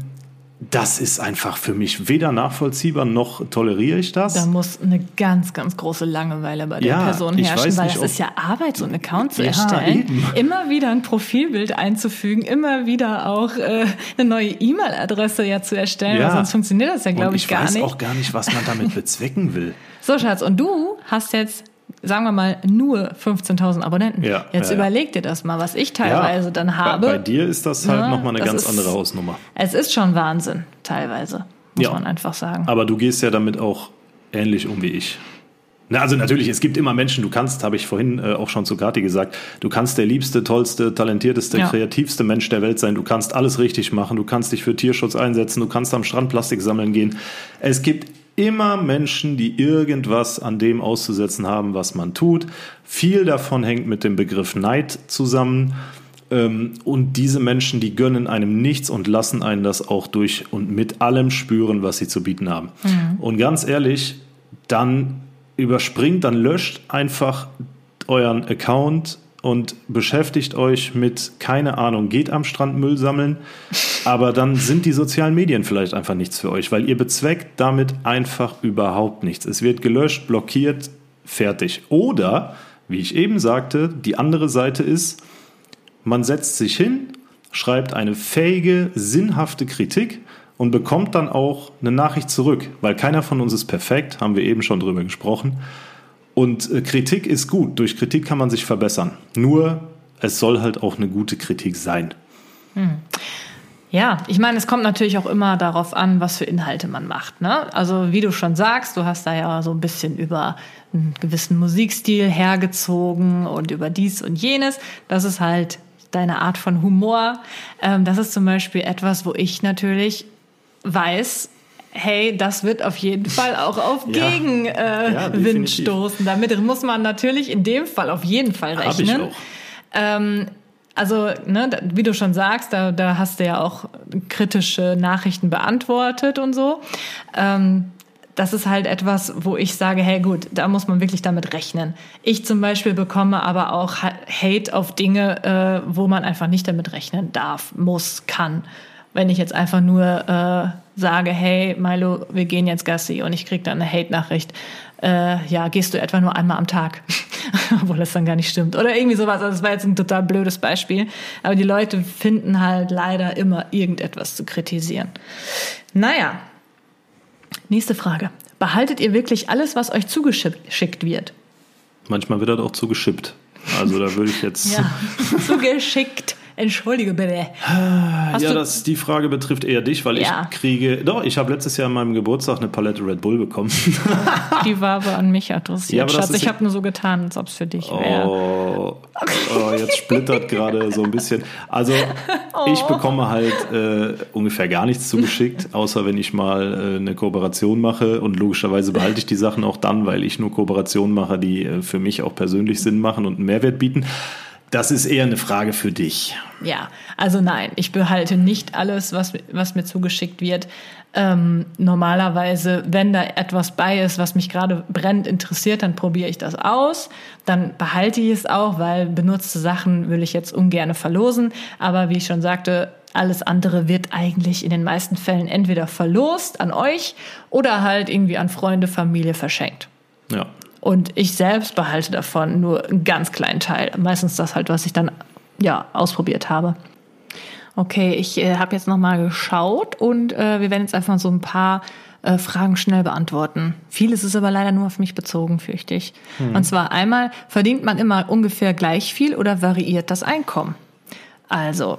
das ist einfach für mich weder nachvollziehbar noch toleriere ich das. Da muss eine ganz, ganz große Langeweile bei der Ja, Person ich herrschen, weiß weil nicht, ob- ist ja Arbeit, so einen Account zu Ja, erstellen. eben. Immer wieder ein Profilbild einzufügen, immer wieder auch äh, eine neue E-Mail-Adresse ja zu erstellen, weil sonst funktioniert das ja, glaube ich, ich gar weiß nicht. auch gar nicht, was man damit bezwecken will. So, Schatz, und du hast jetzt, sagen wir mal, nur 15.000 Abonnenten. Ja, jetzt ja, ja. überleg dir das mal, was ich teilweise dann habe. Bei, bei dir ist das halt Ja, nochmal eine ganz ist- andere Hausnummer. Es ist schon Wahnsinn, teilweise, muss Ja. man einfach sagen. Aber du gehst ja damit auch ähnlich um wie ich. Na, also natürlich, es gibt immer Menschen, du kannst, habe ich vorhin äh, auch schon zu Kati gesagt, du kannst der liebste, tollste, talentierteste, Ja. kreativste Mensch der Welt sein. Du kannst alles richtig machen, du kannst dich für Tierschutz einsetzen, du kannst am Strand Plastik sammeln gehen. Es gibt immer Menschen, die irgendwas an dem auszusetzen haben, was man tut. Viel davon hängt mit dem Begriff Neid zusammen. Ähm, Und diese Menschen, die gönnen einem nichts und lassen einen das auch durch und mit allem spüren, was sie zu bieten haben. Und ganz ehrlich, dann überspringt, dann löscht einfach euren Account und beschäftigt euch mit, keine Ahnung, geht am Strand Müll sammeln, aber dann sind die sozialen Medien vielleicht einfach nichts für euch, weil ihr bezweckt damit einfach überhaupt nichts. Es wird gelöscht, blockiert, fertig. Oder, wie ich eben sagte, die andere Seite ist, man setzt sich hin, schreibt eine fähige, sinnhafte Kritik und bekommt dann auch eine Nachricht zurück, weil keiner von uns ist perfekt, haben wir eben schon drüber gesprochen. Und äh, Kritik ist gut, durch Kritik kann man sich verbessern. Nur, es soll halt auch eine gute Kritik sein. Ja, ich meine, es kommt natürlich auch immer darauf an, was für Inhalte man macht. Ne? Also wie du schon sagst, du hast da ja so ein bisschen über einen gewissen Musikstil hergezogen und über dies und jenes. Das ist halt deine Art von Humor. Ähm, das ist zum Beispiel etwas, wo ich natürlich weiß, hey, das wird auf jeden Fall auch auf Ja. Gegenwind äh, Ja, stoßen. Damit muss man natürlich in dem Fall auf jeden Fall Hab rechnen. ich auch. Ähm, also, ne, wie du schon sagst, da, da hast du ja auch kritische Nachrichten beantwortet und so. Ähm, das ist halt etwas, wo ich sage, hey gut, da muss man wirklich damit rechnen. Ich zum Beispiel bekomme aber auch Ha- Hate auf Dinge, äh, wo man einfach nicht damit rechnen darf, muss, kann. Wenn ich jetzt einfach nur äh, sage, hey Milo, wir gehen jetzt Gassi und ich krieg dann eine Hate-Nachricht, äh, ja, gehst du etwa nur einmal am Tag, obwohl das dann gar nicht stimmt. Oder irgendwie sowas. Also das war jetzt ein total blödes Beispiel. Aber die Leute finden halt leider immer irgendetwas zu kritisieren. Naja, nächste Frage. Behaltet ihr wirklich alles, was euch zugeschickt wird? Manchmal wird das auch zugeschippt. Also da würde ich jetzt. Ja, zugeschickt. Entschuldige bitte. Hast ja, das, die Frage betrifft eher dich, weil Ja. ich kriege. Doch, ich habe letztes Jahr an meinem Geburtstag eine Palette Red Bull bekommen. Die war aber an mich adressiert. Ja, aber Schatz, ich habe nur so getan, als ob es für dich wäre. Oh, oh, jetzt splittert gerade so ein bisschen. Also ich Oh. bekomme halt äh, ungefähr gar nichts zugeschickt, außer wenn ich mal äh, eine Kooperation mache. Und logischerweise behalte ich die Sachen auch dann, weil ich nur Kooperationen mache, die äh, für mich auch persönlich Sinn machen und einen Mehrwert bieten. Das ist eher eine Frage für dich. Ja, also nein, ich behalte nicht alles, was, was mir zugeschickt wird. Ähm, normalerweise, wenn da etwas bei ist, was mich gerade brennend interessiert, dann probiere ich das aus. Dann behalte ich es auch, weil benutzte Sachen will ich jetzt ungern verlosen. Aber wie ich schon sagte, alles andere wird eigentlich in den meisten Fällen entweder verlost an euch oder halt irgendwie an Freunde, Familie verschenkt. Ja. Und ich selbst behalte davon nur einen ganz kleinen Teil. Meistens das halt, was ich dann ja ausprobiert habe. Okay, ich äh, habe jetzt noch mal geschaut und äh, wir werden jetzt einfach so ein paar äh, Fragen schnell beantworten. Vieles ist aber leider nur auf mich bezogen, fürchte ich. Und zwar einmal, verdient man immer ungefähr gleich viel oder variiert das Einkommen? Also,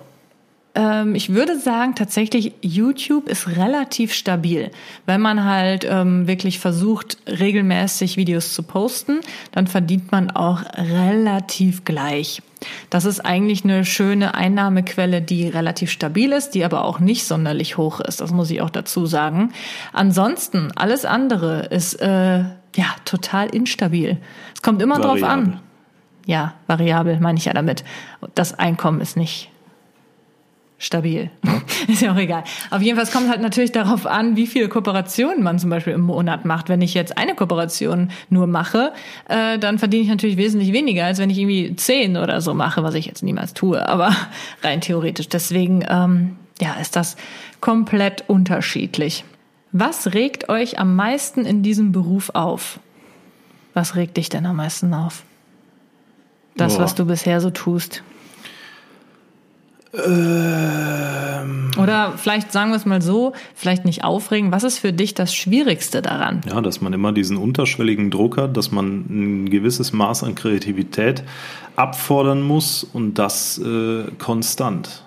ähm, ich würde sagen, tatsächlich, YouTube ist relativ stabil. Wenn man halt ähm, wirklich versucht, regelmäßig Videos zu posten, dann verdient man auch relativ gleich. Das ist eigentlich eine schöne Einnahmequelle, die relativ stabil ist, die aber auch nicht sonderlich hoch ist. Das muss ich auch dazu sagen. Ansonsten, alles andere ist äh, ja total instabil. Es kommt immer drauf Variabel. an. Ja, variabel meine ich ja damit. Das Einkommen ist nicht stabil. ist ja auch egal. Auf jeden Fall, es kommt halt natürlich darauf an, wie viele Kooperationen man zum Beispiel im Monat macht. Wenn ich jetzt eine Kooperation nur mache, äh, dann verdiene ich natürlich wesentlich weniger, als wenn ich irgendwie zehn oder so mache, was ich jetzt niemals tue, aber rein theoretisch. Deswegen, ähm, ja, ist das komplett unterschiedlich. Was regt euch am meisten in diesem Beruf auf? Was regt dich denn am meisten auf? Das, Boah. was du bisher so tust. Ähm, Oder vielleicht sagen wir es mal so, vielleicht nicht aufregen. Was ist für dich das Schwierigste daran? ja, dass man immer diesen unterschwelligen Druck hat, dass man ein gewisses Maß an Kreativität abfordern muss und das äh, konstant.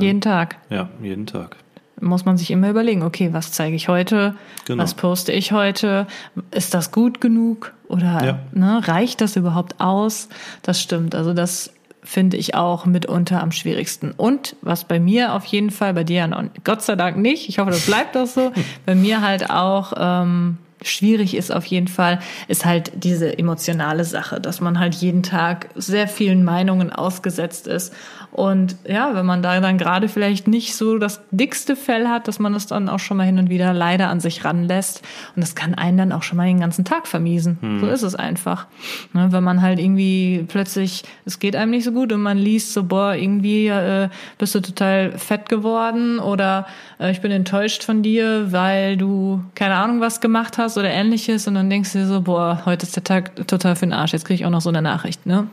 Jeden Tag Ja, jeden Tag. muss man sich immer überlegen, okay, was zeige ich heute? Genau. Was poste ich heute? Ist das gut genug? Oder Ja. ne, reicht das überhaupt aus? Das stimmt. Also das finde ich auch mitunter am schwierigsten. Und was bei mir auf jeden Fall, bei dir ja noch, Gott sei Dank nicht, ich hoffe, das bleibt auch so, bei mir halt auch ähm, schwierig ist auf jeden Fall, ist halt diese emotionale Sache, dass man halt jeden Tag sehr vielen Meinungen ausgesetzt ist. Und ja, wenn man da dann gerade vielleicht nicht so das dickste Fell hat, dass man das dann auch schon mal hin und wieder leider an sich ranlässt. Und das kann einen dann auch schon mal den ganzen Tag vermiesen. So ist es einfach. Ne, wenn man halt irgendwie plötzlich, es geht einem nicht so gut und man liest so, boah, irgendwie äh, bist du total fett geworden oder äh, ich bin enttäuscht von dir, weil du keine Ahnung was gemacht hast oder ähnliches und dann denkst du dir so, boah, heute ist der Tag total für den Arsch, jetzt kriege ich auch noch so eine Nachricht. Ne?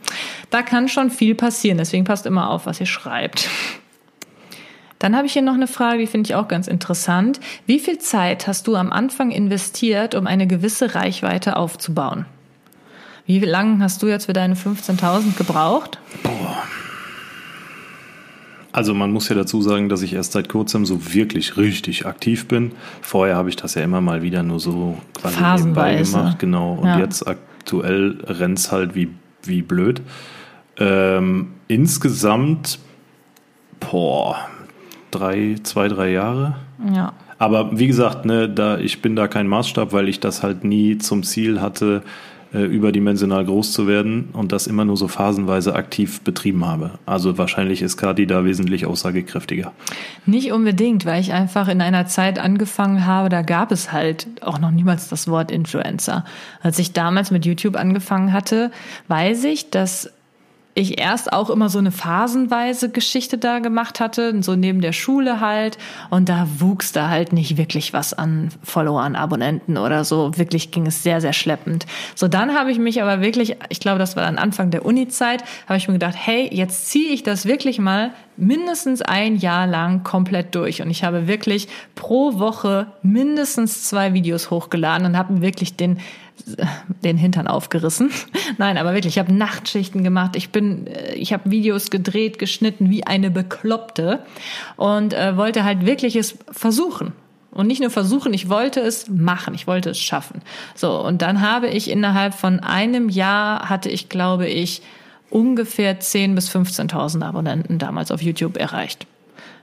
Da kann schon viel passieren, deswegen passt immer auf, was ihr schreibt. Dann habe ich hier noch eine Frage, die finde ich auch ganz interessant. Wie viel Zeit hast du am Anfang investiert, um eine gewisse Reichweite aufzubauen? Wie lange hast du jetzt für deine 15.000 gebraucht? Also man muss ja dazu sagen, dass ich erst seit kurzem so wirklich richtig aktiv bin. Vorher habe ich das ja immer mal wieder nur so quasi nebenbei Phasenweise. gemacht, genau. Und Ja. jetzt aktuell rennt's halt wie, wie blöd. Ähm, insgesamt, boah, drei, zwei, drei Jahre. Ja. Aber wie gesagt, ne, da, ich bin da kein Maßstab, weil ich das halt nie zum Ziel hatte, äh, überdimensional groß zu werden und das immer nur so phasenweise aktiv betrieben habe. Also wahrscheinlich ist Kadi da wesentlich aussagekräftiger. Nicht unbedingt, weil ich einfach in einer Zeit angefangen habe, da gab es halt auch noch niemals das Wort Influencer. Als ich damals mit YouTube angefangen hatte, weiß ich, dass ich erst auch immer so eine phasenweise Geschichte da gemacht hatte, so neben der Schule halt. Und da wuchs da halt nicht wirklich was an Followern, Abonnenten oder so. Wirklich ging es sehr, sehr schleppend. So, dann habe ich mich aber wirklich, ich glaube, das war dann Anfang der Uni-Zeit, habe ich mir gedacht, hey, jetzt ziehe ich das wirklich mal mindestens ein Jahr lang komplett durch. Und ich habe wirklich pro Woche mindestens zwei Videos hochgeladen und habe wirklich den den Hintern aufgerissen. Nein, aber wirklich, ich habe Nachtschichten gemacht. Ich bin, äh, ich habe Videos gedreht, geschnitten wie eine Bekloppte und äh, wollte halt wirklich es versuchen. Und nicht nur versuchen, ich wollte es machen, ich wollte es schaffen. So, und dann habe ich innerhalb von einem Jahr hatte ich, glaube ich, ungefähr 10.000 bis 15.000 Abonnenten damals auf YouTube erreicht.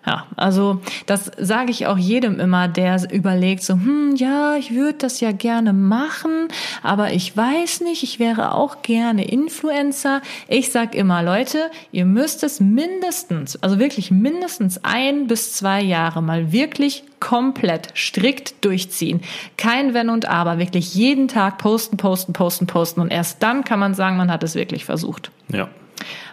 Ja, also das sage ich auch jedem immer, der überlegt so, hm, ja, ich würde das ja gerne machen, aber ich weiß nicht, ich wäre auch gerne Influencer. Ich sag immer, Leute, ihr müsst es mindestens, also wirklich mindestens ein bis zwei Jahre mal wirklich komplett strikt durchziehen. Kein Wenn und Aber, wirklich jeden Tag posten, posten, posten, posten und erst dann kann man sagen, man hat es wirklich versucht. Ja.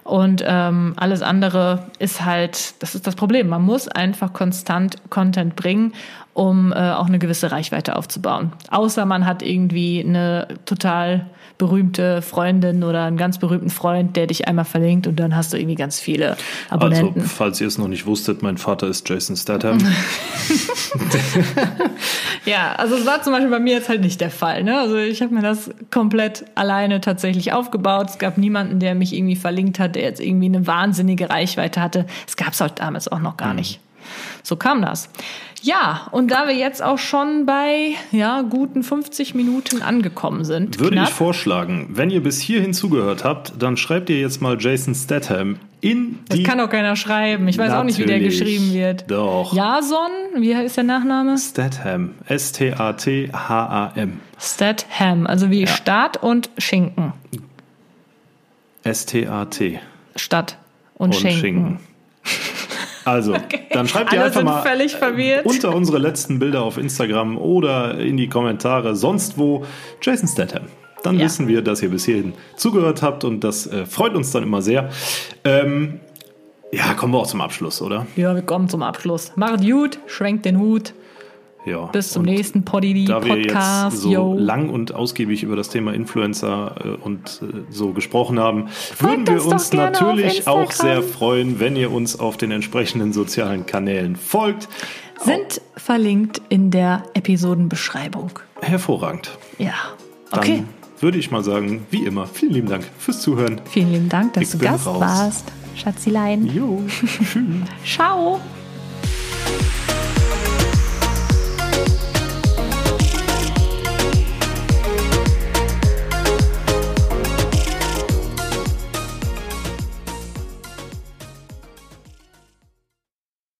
Und ähm, alles andere ist halt, das ist das Problem. Man muss einfach konstant Content bringen, um äh, auch eine gewisse Reichweite aufzubauen. Außer man hat irgendwie eine total berühmte Freundin oder einen ganz berühmten Freund, der dich einmal verlinkt und dann hast du irgendwie ganz viele Abonnenten. Also, falls ihr es noch nicht wusstet, mein Vater ist Jason Statham. Ja, also es war zum Beispiel bei mir jetzt halt nicht der Fall. Ne? Also ich habe mir das komplett alleine tatsächlich aufgebaut. Es gab niemanden, der mich irgendwie verlinkt hat, der jetzt irgendwie eine wahnsinnige Reichweite hatte. Es gab es halt damals auch noch gar nicht. So kam das. Ja, und da wir jetzt auch schon bei ja, guten 50 Minuten angekommen sind, Würde knapp, ich vorschlagen, wenn ihr bis hierhin zugehört habt, dann schreibt ihr jetzt mal Jason Statham in das die. kann doch keiner schreiben. Ich weiß auch nicht, wie der Natürlich. geschrieben wird. Doch. Jason, wie ist der Nachname? Statham. S-T-A-T-H-A-M. Statham, also wie Staat und Schinken. S-T-A-T. Stadt und, Und Schinken. Schinken. Also, dann schreibt ihr einfach mal völlig verwirrt. unter unsere letzten Bilder auf Instagram oder in die Kommentare, sonst wo, Jason Statham. Dann Ja. wissen wir, dass ihr bis hierhin zugehört habt und das äh, freut uns dann immer sehr. Ähm, Ja, kommen wir auch zum Abschluss, oder? Ja, wir kommen zum Abschluss. Macht gut, schwenkt den Hut. Ja. Bis zum nächsten Poddy Da wir jetzt Podcast. so yo. lang und ausgiebig über das Thema Influencer äh, und äh, so gesprochen haben, würden wir uns natürlich auch sehr freuen, wenn ihr uns auf den entsprechenden sozialen Kanälen folgt. Sind verlinkt in der Episodenbeschreibung. Hervorragend. Ja. Dann Okay. würde ich mal sagen, wie immer, vielen lieben Dank fürs Zuhören. Vielen lieben Dank, dass Ich du Gast raus. warst. Schatzilein. Jo, tschüss. Ciao.